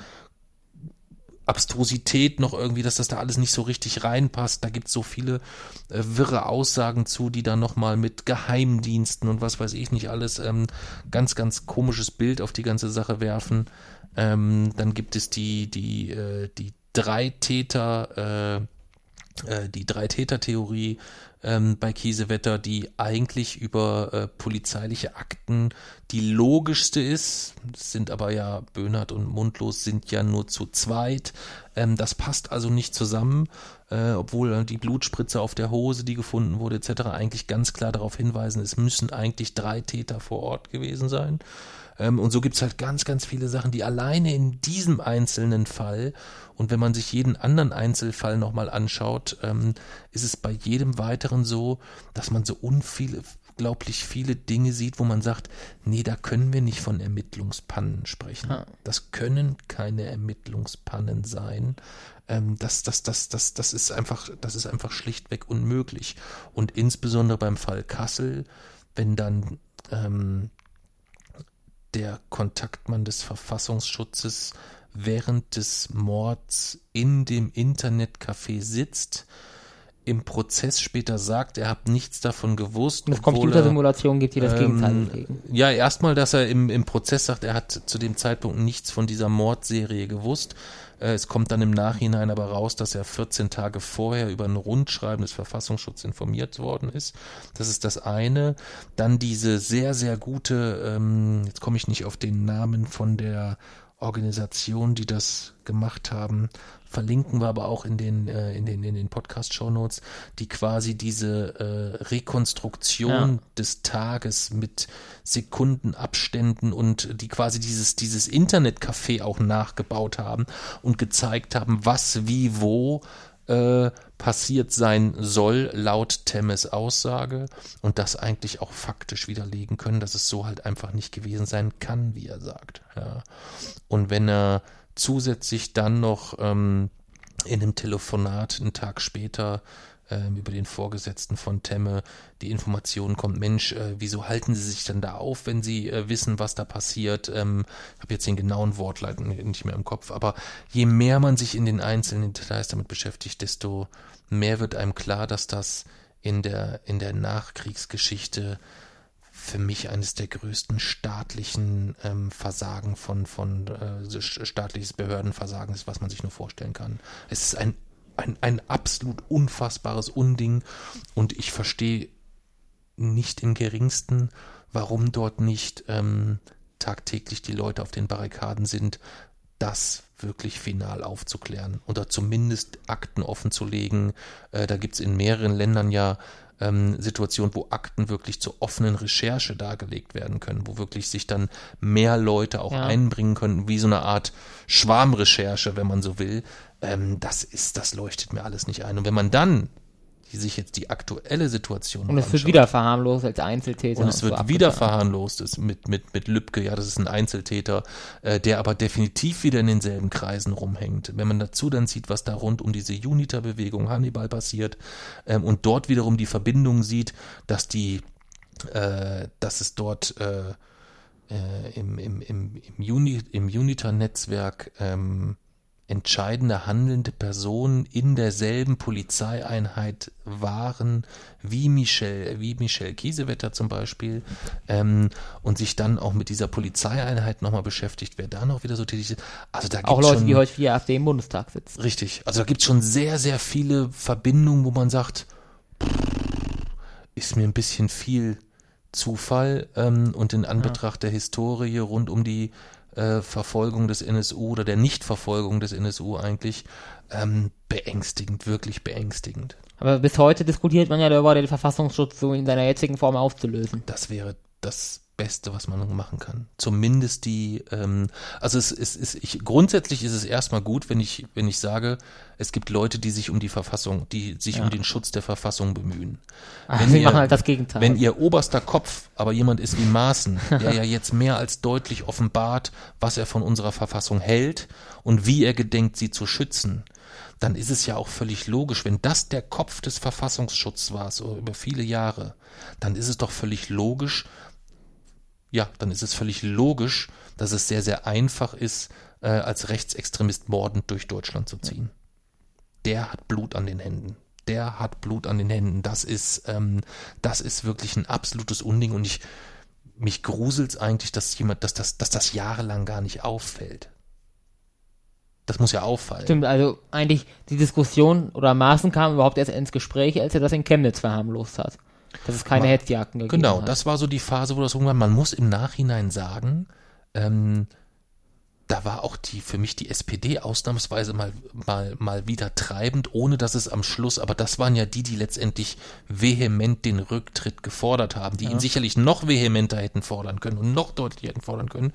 Abstrusität noch irgendwie, dass das da alles nicht so richtig reinpasst. Da gibt es so viele äh, wirre Aussagen zu, die da nochmal mit Geheimdiensten und was weiß ich nicht alles ähm, ganz, ganz komisches Bild auf die ganze Sache werfen. Ähm, dann gibt es die, die, äh, die drei Täter, äh, die Drei-Täter-Theorie ähm, bei Kiesewetter, die eigentlich über äh, polizeiliche Akten die logischste ist, sind aber ja Böhnert und Mundlos sind ja nur zu zweit. Ähm, das passt also nicht zusammen, äh, obwohl die Blutspritze auf der Hose, die gefunden wurde, etc., eigentlich ganz klar darauf hinweisen, es müssen eigentlich drei Täter vor Ort gewesen sein. Ähm, und so gibt's halt ganz, ganz viele Sachen, die alleine in diesem einzelnen Fall und wenn man sich jeden anderen Einzelfall nochmal anschaut, ähm, ist es bei jedem weiteren so, dass man so unglaublich viele Dinge sieht, wo man sagt, nee, da können wir nicht von Ermittlungspannen sprechen. Das können keine Ermittlungspannen sein. Ähm, das, das, das, das, das ist einfach, das ist einfach schlichtweg unmöglich. Und insbesondere beim Fall Kassel, wenn dann ähm, der Kontaktmann des Verfassungsschutzes während des Mords in dem Internetcafé sitzt, im Prozess später sagt, er hat nichts davon gewusst. Eine Computersimulation gibt dir das ähm, Gegenteil entgegen. Ja, erstmal, dass er im, im Prozess sagt, er hat zu dem Zeitpunkt nichts von dieser Mordserie gewusst. Äh, es kommt dann im Nachhinein aber raus, dass er 14 Tage vorher über ein Rundschreiben des Verfassungsschutzes informiert worden ist. Das ist das eine. Dann diese sehr, sehr gute, ähm, jetzt komme ich nicht auf den Namen von der Organisationen, die das gemacht haben, verlinken wir aber auch in den äh, in den in den Podcast Show Notes, die quasi diese äh, Rekonstruktion Ja. des Tages mit Sekundenabständen und die quasi dieses dieses Internetcafé auch nachgebaut haben und gezeigt haben, was wie wo äh, passiert sein soll laut Temmes Aussage und das eigentlich auch faktisch widerlegen können, dass es so halt einfach nicht gewesen sein kann, wie er sagt. Ja. Und wenn er zusätzlich dann noch ähm, in einem Telefonat einen Tag später ähm, über den Vorgesetzten von Temme die Information kommt, Mensch, äh, wieso halten Sie sich denn da auf, wenn Sie äh, wissen, was da passiert? Ähm, ich habe jetzt den genauen Wortlaut nicht mehr im Kopf, aber je mehr man sich in den einzelnen Details damit beschäftigt, desto mehr wird einem klar, dass das in der, in der Nachkriegsgeschichte für mich eines der größten staatlichen ähm, Versagen von, von äh, staatliches Behördenversagen ist, was man sich nur vorstellen kann. Es ist ein, ein, ein absolut unfassbares Unding und ich verstehe nicht im geringsten, warum dort nicht ähm, tagtäglich die Leute auf den Barrikaden sind, das wirklich final aufzuklären oder zumindest Akten offenzulegen. Äh, da gibt es in mehreren Ländern ja ähm, Situationen, wo Akten wirklich zur offenen Recherche dargelegt werden können, wo wirklich sich dann mehr Leute auch Ja. einbringen können, wie so eine Art Schwarmrecherche, wenn man so will. Ähm, das ist, das leuchtet mir alles nicht ein. Und wenn man dann sich jetzt die aktuelle Situation Und es wird anschaut, wieder verharmlost als Einzeltäter. und es so wird abgetan. wieder verharmlost ist mit, mit, mit Lübcke, ja, das ist ein Einzeltäter, äh, der aber definitiv wieder in denselben Kreisen rumhängt. Wenn man dazu dann sieht, was da rund um diese Uniter-Bewegung Hannibal passiert ähm, und dort wiederum die Verbindung sieht, dass die, äh, dass es dort äh, äh, im, im, im, im, Uni, im Uniter-Netzwerk ähm, entscheidende handelnde Personen in derselben Polizeieinheit waren, wie Michel, wie Michel Kiesewetter zum Beispiel, ähm, und sich dann auch mit dieser Polizeieinheit nochmal beschäftigt, wer da noch wieder so tätig ist. Also da Auch gibt's Leute, schon, die heute für die AfD im Bundestag sitzen. Richtig. Also da gibt es schon sehr, sehr viele Verbindungen, wo man sagt, ist mir ein bisschen viel Zufall ähm, und in Anbetracht der Historie rund um die äh, Verfolgung des NSU oder der Nichtverfolgung des NSU eigentlich ähm, beängstigend, wirklich beängstigend. Aber bis heute diskutiert man ja darüber, den Verfassungsschutz so in seiner jetzigen Form aufzulösen. Das wäre das Beste, was man machen kann. Zumindest die, ähm, also es ist, ist ich, grundsätzlich ist es erstmal gut, wenn ich, wenn ich sage, es gibt Leute, die sich um die Verfassung, die sich Ja. um den Schutz der Verfassung bemühen. Aber Wenn sie ihr- machen halt das Gegenteil. Wenn ihr oberster Kopf aber jemand ist wie Maaßen, der ja jetzt mehr als deutlich offenbart, was er von unserer Verfassung hält und wie er gedenkt, sie zu schützen, dann ist es ja auch völlig logisch, wenn das der Kopf des Verfassungsschutzes war, so über viele Jahre, dann ist es doch völlig logisch, ja, dann ist es völlig logisch, dass es sehr, sehr einfach ist, äh, als Rechtsextremist mordend durch Deutschland zu ziehen. Der hat Blut an den Händen. Der hat Blut an den Händen. Das ist, ähm, das ist wirklich ein absolutes Unding und ich, mich gruselt's eigentlich, dass jemand, dass das, dass das jahrelang gar nicht auffällt. Das muss ja auffallen. Stimmt, also eigentlich die Diskussion oder Maßen kam überhaupt erst ins Gespräch, als er das in Chemnitz verharmlost hat. Dass es keine Hetzjagden gegeben Genau, hat. das war so die Phase, wo das irgendwann, man muss im Nachhinein sagen, ähm, da war auch die für mich die SPD ausnahmsweise mal, mal, mal wieder treibend, ohne dass es am Schluss, aber das waren ja die, die letztendlich vehement den Rücktritt gefordert haben, die ihn sicherlich noch vehementer hätten fordern können und noch deutlicher hätten fordern können,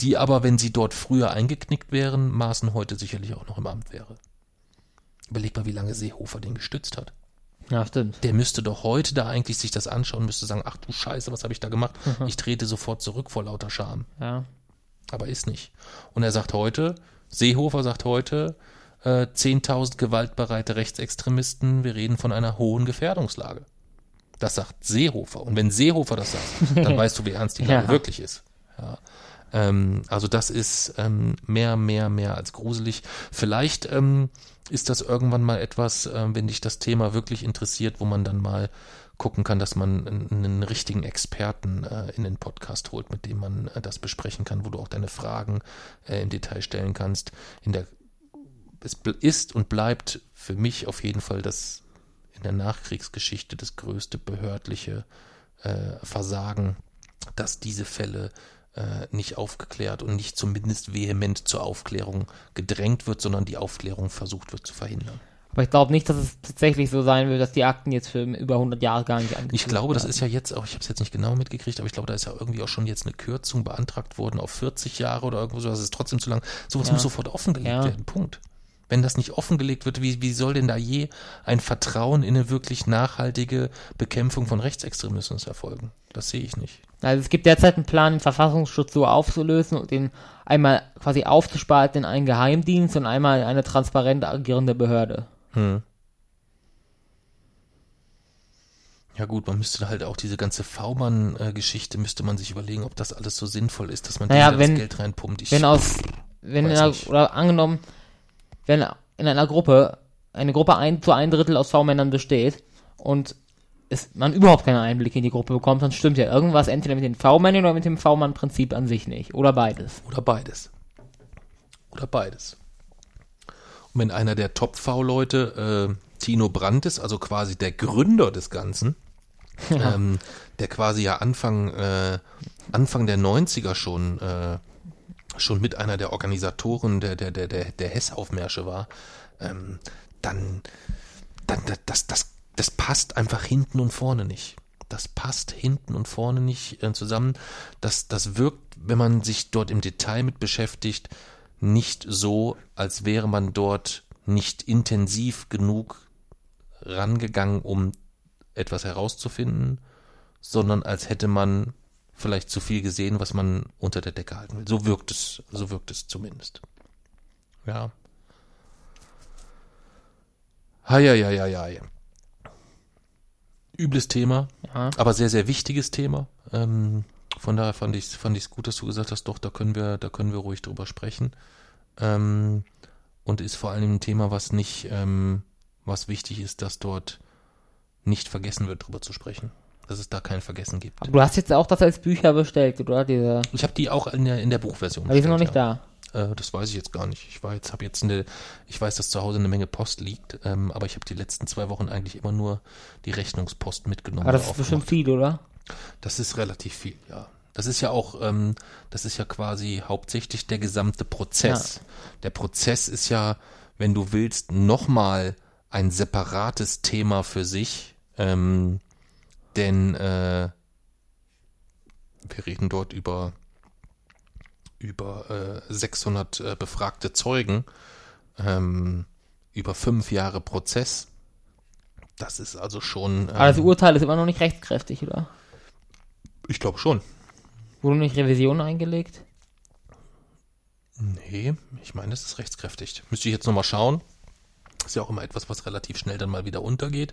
die aber, wenn sie dort früher eingeknickt wären, Maßen heute sicherlich auch noch im Amt wäre. Überleg mal, wie lange Seehofer den gestützt hat Ja, stimmt. der müsste doch heute da eigentlich sich das anschauen, müsste sagen, ach du Scheiße, was habe ich da gemacht? Ich trete sofort zurück vor lauter Scham. Ja. Aber ist nicht. Und er sagt heute, Seehofer sagt heute, äh, 10.000 gewaltbereite Rechtsextremisten, wir reden von einer hohen Gefährdungslage. Das sagt Seehofer. Und wenn Seehofer das sagt, dann weißt du, wie ernst die Lage Ja. wirklich ist. Ja. Ähm, also das ist ähm, mehr, mehr, mehr als gruselig. Vielleicht ähm, ist das irgendwann mal etwas, ähm, wenn dich das Thema wirklich interessiert, wo man dann mal gucken kann, dass man einen, richtigen Experten äh, in den Podcast holt, mit dem man äh, das besprechen kann, wo du auch deine Fragen äh, im Detail stellen kannst. In der es ist und bleibt für mich auf jeden Fall das in der Nachkriegsgeschichte das größte behördliche äh, Versagen, dass diese Fälle äh, nicht aufgeklärt und nicht zumindest vehement zur Aufklärung gedrängt wird, sondern die Aufklärung versucht wird zu verhindern. Aber ich glaube nicht, dass es tatsächlich so sein wird, dass die Akten jetzt für über 100 Jahre gar nicht Ich glaube, das ist ja jetzt auch, ich habe es jetzt nicht genau mitgekriegt, aber ich glaube, da ist ja irgendwie auch schon jetzt eine Kürzung beantragt worden auf 40 Jahre oder irgendwo so. Das ist trotzdem zu lang. Sowas Ja. muss sofort offengelegt Ja. werden. Punkt. Wenn das nicht offengelegt wird, wie, wie soll denn da je ein Vertrauen in eine wirklich nachhaltige Bekämpfung von Rechtsextremismus erfolgen? Das sehe ich nicht. Also es gibt derzeit einen Plan, den Verfassungsschutz so aufzulösen und den einmal quasi aufzuspalten in einen Geheimdienst und einmal in eine transparent agierende Behörde. Hm. Ja gut, man müsste halt auch diese ganze V-Mann-Geschichte, müsste man sich überlegen, ob das alles so sinnvoll ist, dass man Naja, da das Geld reinpumpt. Ich, Wenn aus, wenn oder angenommen, wenn in einer Gruppe, eine Gruppe ein, zu ein Drittel aus V-Männern besteht und es, man überhaupt keinen Einblick in die Gruppe bekommt, dann stimmt ja irgendwas entweder mit den V-Männern oder mit dem V-Mann-Prinzip an sich nicht. Oder beides. Oder beides. Oder beides. Und wenn einer der Top-V-Leute äh, Tino Brandt ist, also quasi der Gründer des Ganzen, ähm, der quasi ja Anfang, äh, Anfang der 90er schon, äh, schon mit einer der Organisatoren der, der, der, der, der Hess-Aufmärsche war, ähm, dann, dann das, das, das passt einfach hinten und vorne nicht. Das passt hinten und vorne nicht äh, zusammen. Das, das wirkt, wenn man sich dort im Detail mit beschäftigt, nicht so, als wäre man dort nicht intensiv genug rangegangen, um etwas herauszufinden, sondern als hätte man vielleicht zu viel gesehen, was man unter der Decke halten will. So wirkt es, so wirkt es zumindest. Ja. Heieieiei. Übles Thema, Ja. aber sehr, sehr wichtiges Thema. Ähm, von daher fand ich es fand ich's gut, dass du gesagt hast, doch, da können wir, da können wir ruhig drüber sprechen. Ähm, und ist vor allem ein Thema, was nicht, ähm, was wichtig ist, dass dort nicht vergessen wird, drüber zu sprechen. Dass es da kein Vergessen gibt. Aber du hast jetzt auch das als Bücher bestellt, oder? Diese, Ich habe die auch in der, in der Buchversion. aber die sind noch nicht bestellt, da. ja. Äh, das weiß ich jetzt gar nicht. Ich war jetzt, habe jetzt eine, ich weiß, dass zu Hause eine Menge Post liegt, ähm, aber ich habe die letzten zwei Wochen eigentlich immer nur die Rechnungspost mitgenommen. Aber das ist bestimmt viel, oder? Das ist relativ viel, ja. Das ist ja auch, ähm, das ist ja quasi hauptsächlich der gesamte Prozess. Der Prozess ist ja, wenn du willst, nochmal ein separates Thema für sich, ähm, denn äh, wir reden dort über über äh, 600 äh, befragte Zeugen, ähm, über fünf Jahre Prozess. Das ist also schon. Ähm, Aber das Urteil ist immer noch nicht rechtskräftig, oder? ich glaube schon. Wurde nicht Revision eingelegt? Nee, ich meine, es ist rechtskräftig. Müsste ich jetzt nochmal schauen. Ist ja auch immer etwas, was relativ schnell dann mal wieder untergeht.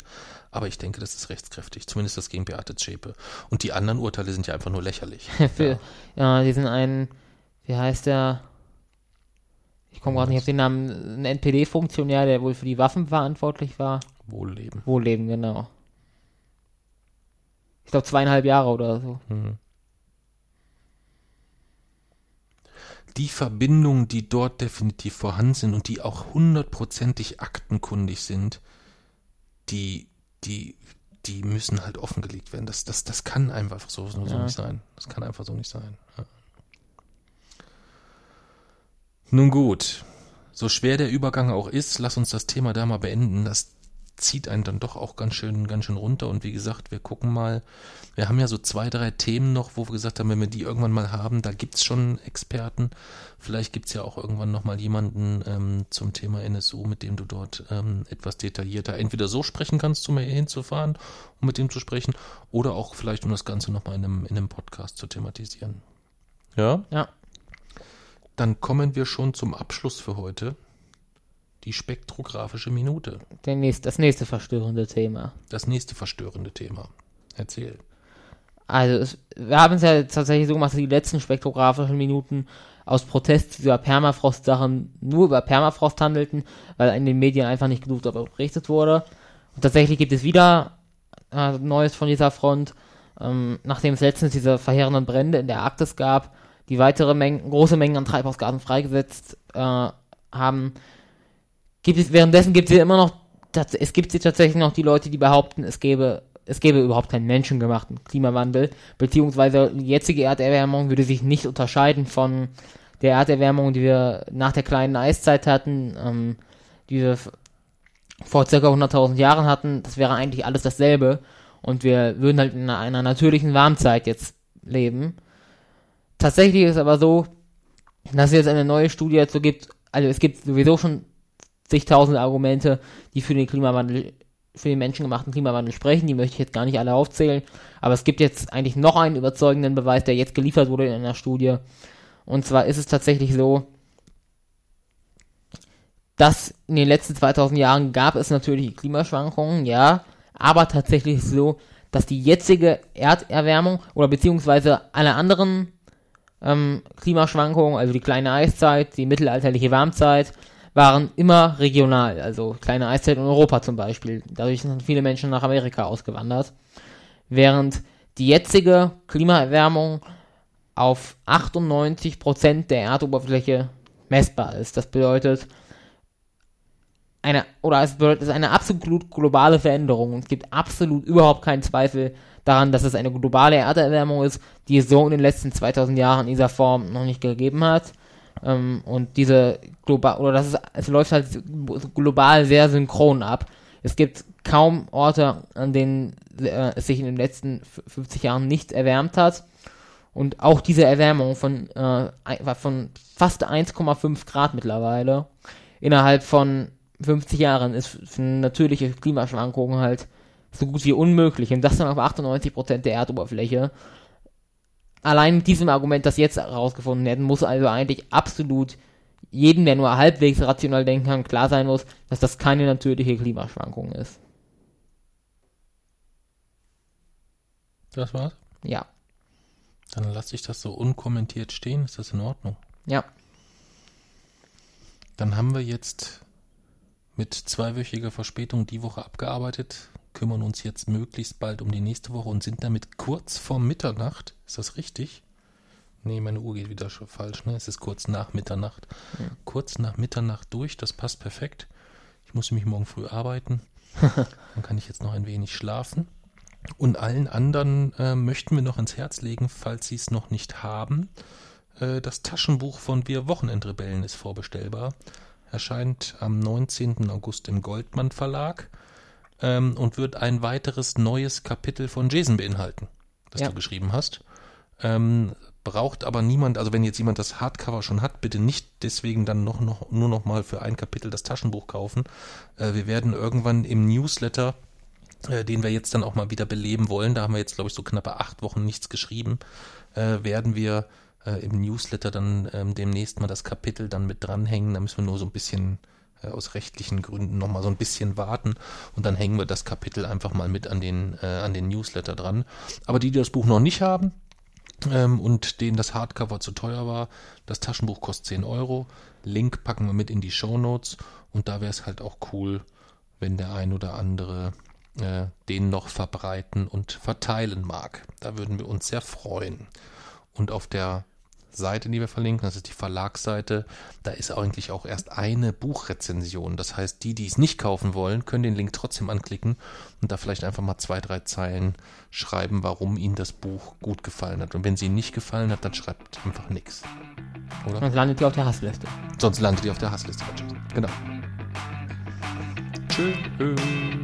Aber ich denke, das ist rechtskräftig. Zumindest das gegen Beate Zschäpe. Und die anderen Urteile sind ja einfach nur lächerlich. Für, ja. die sind ein, wie heißt der? Ich komme gerade nicht auf den Namen. Ein NPD-Funktionär, der wohl für die Waffen verantwortlich war. Wohlleben. Wohlleben, genau. Ich glaube zweieinhalb Jahre oder so. Die Verbindungen, die dort definitiv vorhanden sind und die auch hundertprozentig aktenkundig sind, die, die, die müssen halt offengelegt werden. Das, das, das kann einfach so, so, Ja. nicht sein. Das kann einfach so nicht sein. Ja. Nun gut, so schwer der Übergang auch ist, lass uns das Thema da mal beenden. Das zieht einen dann doch auch ganz schön, ganz schön runter. Und wie gesagt, wir gucken mal. Wir haben ja so zwei, drei Themen noch, wo wir gesagt haben, wenn wir die irgendwann mal haben, da gibt's schon Experten. Vielleicht gibt's ja auch irgendwann noch mal jemanden ähm, zum Thema NSU, mit dem du dort ähm, etwas detaillierter entweder so sprechen kannst, um hier hinzufahren, um mit dem zu sprechen, oder auch vielleicht, um das Ganze noch mal in einem, in einem Podcast zu thematisieren. Ja? Ja. Dann kommen wir schon zum Abschluss für heute. Die spektrographische Minute. Nächste, das nächste verstörende Thema. Das nächste verstörende Thema. Erzähl. Also, es, wir haben es ja tatsächlich so gemacht, dass die letzten spektrographischen Minuten aus Protest dieser Permafrost-Sachen nur über Permafrost handelten, weil in den Medien einfach nicht genug darüber berichtet wurde. Und tatsächlich gibt es wieder äh, Neues von dieser Front, ähm, nachdem es letztens diese verheerenden Brände in der Arktis gab, die weitere Mengen, große Mengen an Treibhausgasen freigesetzt äh, haben. Gibt es, währenddessen gibt es immer noch, es gibt hier tatsächlich noch die Leute, die behaupten, es gäbe es gäbe überhaupt keinen menschengemachten Klimawandel, beziehungsweise die jetzige Erderwärmung würde sich nicht unterscheiden von der Erderwärmung, die wir nach der kleinen Eiszeit hatten, ähm, die wir vor ca. 100.000 Jahren hatten. Das wäre eigentlich alles dasselbe und wir würden halt in einer natürlichen Warmzeit jetzt leben. Tatsächlich ist aber so, dass es jetzt eine neue Studie dazu gibt, also es gibt sowieso schon zigtausend Argumente, die für den Klimawandel, für den menschengemachten Klimawandel sprechen, die möchte ich jetzt gar nicht alle aufzählen, aber es gibt jetzt eigentlich noch einen überzeugenden Beweis, der jetzt geliefert wurde in einer Studie. Und zwar ist es tatsächlich so, dass in den letzten 2000 Jahren gab es natürlich Klimaschwankungen, ja, aber tatsächlich ist es so, dass die jetzige Erderwärmung oder beziehungsweise alle anderen ähm, Klimaschwankungen, also die kleine Eiszeit, die mittelalterliche Warmzeit, waren immer regional. Also kleine Eiszeit in Europa zum Beispiel. Dadurch sind viele Menschen nach Amerika ausgewandert. Während die jetzige Klimaerwärmung auf 98% der Erdoberfläche messbar ist. Das bedeutet, eine, oder es bedeutet, ist eine absolut globale Veränderung. Es gibt absolut überhaupt keinen Zweifel daran, dass es eine globale Erderwärmung ist, die es so in den letzten 2000 Jahren in dieser Form noch nicht gegeben hat. Ähm, und diese global, oder das ist, es läuft halt global sehr synchron ab. Es gibt kaum Orte, an denen äh, es sich in den letzten 50 Jahren nicht erwärmt hat. Und auch diese Erwärmung von, äh, von fast 1,5 Grad mittlerweile innerhalb von 50 Jahren ist natürliche Klimaschwankungen halt so gut wie unmöglich. Und das dann auf 98% der Erdoberfläche. Allein mit diesem Argument, das jetzt herausgefunden werden, muss also eigentlich absolut jedem, der nur halbwegs rational denken kann, klar sein muss, dass das keine natürliche Klimaschwankung ist. Das war's? Ja. Dann lasse ich das so unkommentiert stehen. Ist das in Ordnung? Ja. Dann haben wir jetzt mit zweiwöchiger Verspätung die Woche abgearbeitet, kümmern uns jetzt möglichst bald um die nächste Woche und sind damit kurz vor Mitternacht. Ist das richtig? Nee, meine Uhr geht wieder schon falsch, ne? Es ist kurz nach Mitternacht. Ja. Kurz nach Mitternacht durch, das passt perfekt. Ich muss nämlich morgen früh arbeiten. Dann kann ich jetzt noch ein wenig schlafen. Und allen anderen äh, möchten wir noch ins Herz legen, falls sie es noch nicht haben. Äh, das Taschenbuch von Wir Wochenendrebellen ist vorbestellbar erscheint am 19. August im Goldmann Verlag ähm, und wird ein weiteres neues Kapitel von Jason beinhalten, das ja. du geschrieben hast. Ähm, braucht aber niemand, also wenn jetzt jemand das Hardcover schon hat, bitte nicht deswegen dann noch, noch nur noch mal für ein Kapitel das Taschenbuch kaufen. Äh, wir werden irgendwann im Newsletter, äh, den wir jetzt dann auch mal wieder beleben wollen, da haben wir jetzt glaube ich so knappe acht Wochen nichts geschrieben, äh, werden wir äh, im Newsletter dann ähm, demnächst mal das Kapitel dann mit dranhängen. Da müssen wir nur so ein bisschen aus rechtlichen Gründen nochmal so ein bisschen warten und dann hängen wir das Kapitel einfach mal mit an den, äh, an den Newsletter dran. Aber die, die das Buch noch nicht haben, ähm, und denen das Hardcover zu teuer war. Das Taschenbuch kostet 10 Euro. Link packen wir mit in die Show Notes und da wäre es halt auch cool, wenn der ein oder andere äh, den noch verbreiten und verteilen mag. Da würden wir uns sehr freuen. Und auf der Seite, die wir verlinken, das ist die Verlagsseite, da ist eigentlich auch erst eine Buchrezension. Das heißt, die, die es nicht kaufen wollen, können den Link trotzdem anklicken und da vielleicht einfach mal zwei, drei Zeilen schreiben, warum ihnen das Buch gut gefallen hat. Und wenn sie ihnen nicht gefallen hat, dann schreibt einfach nichts. Oder? Sonst landet ihr auf der Hassliste. Sonst landet ihr auf der Hassliste. Genau. Tschüss.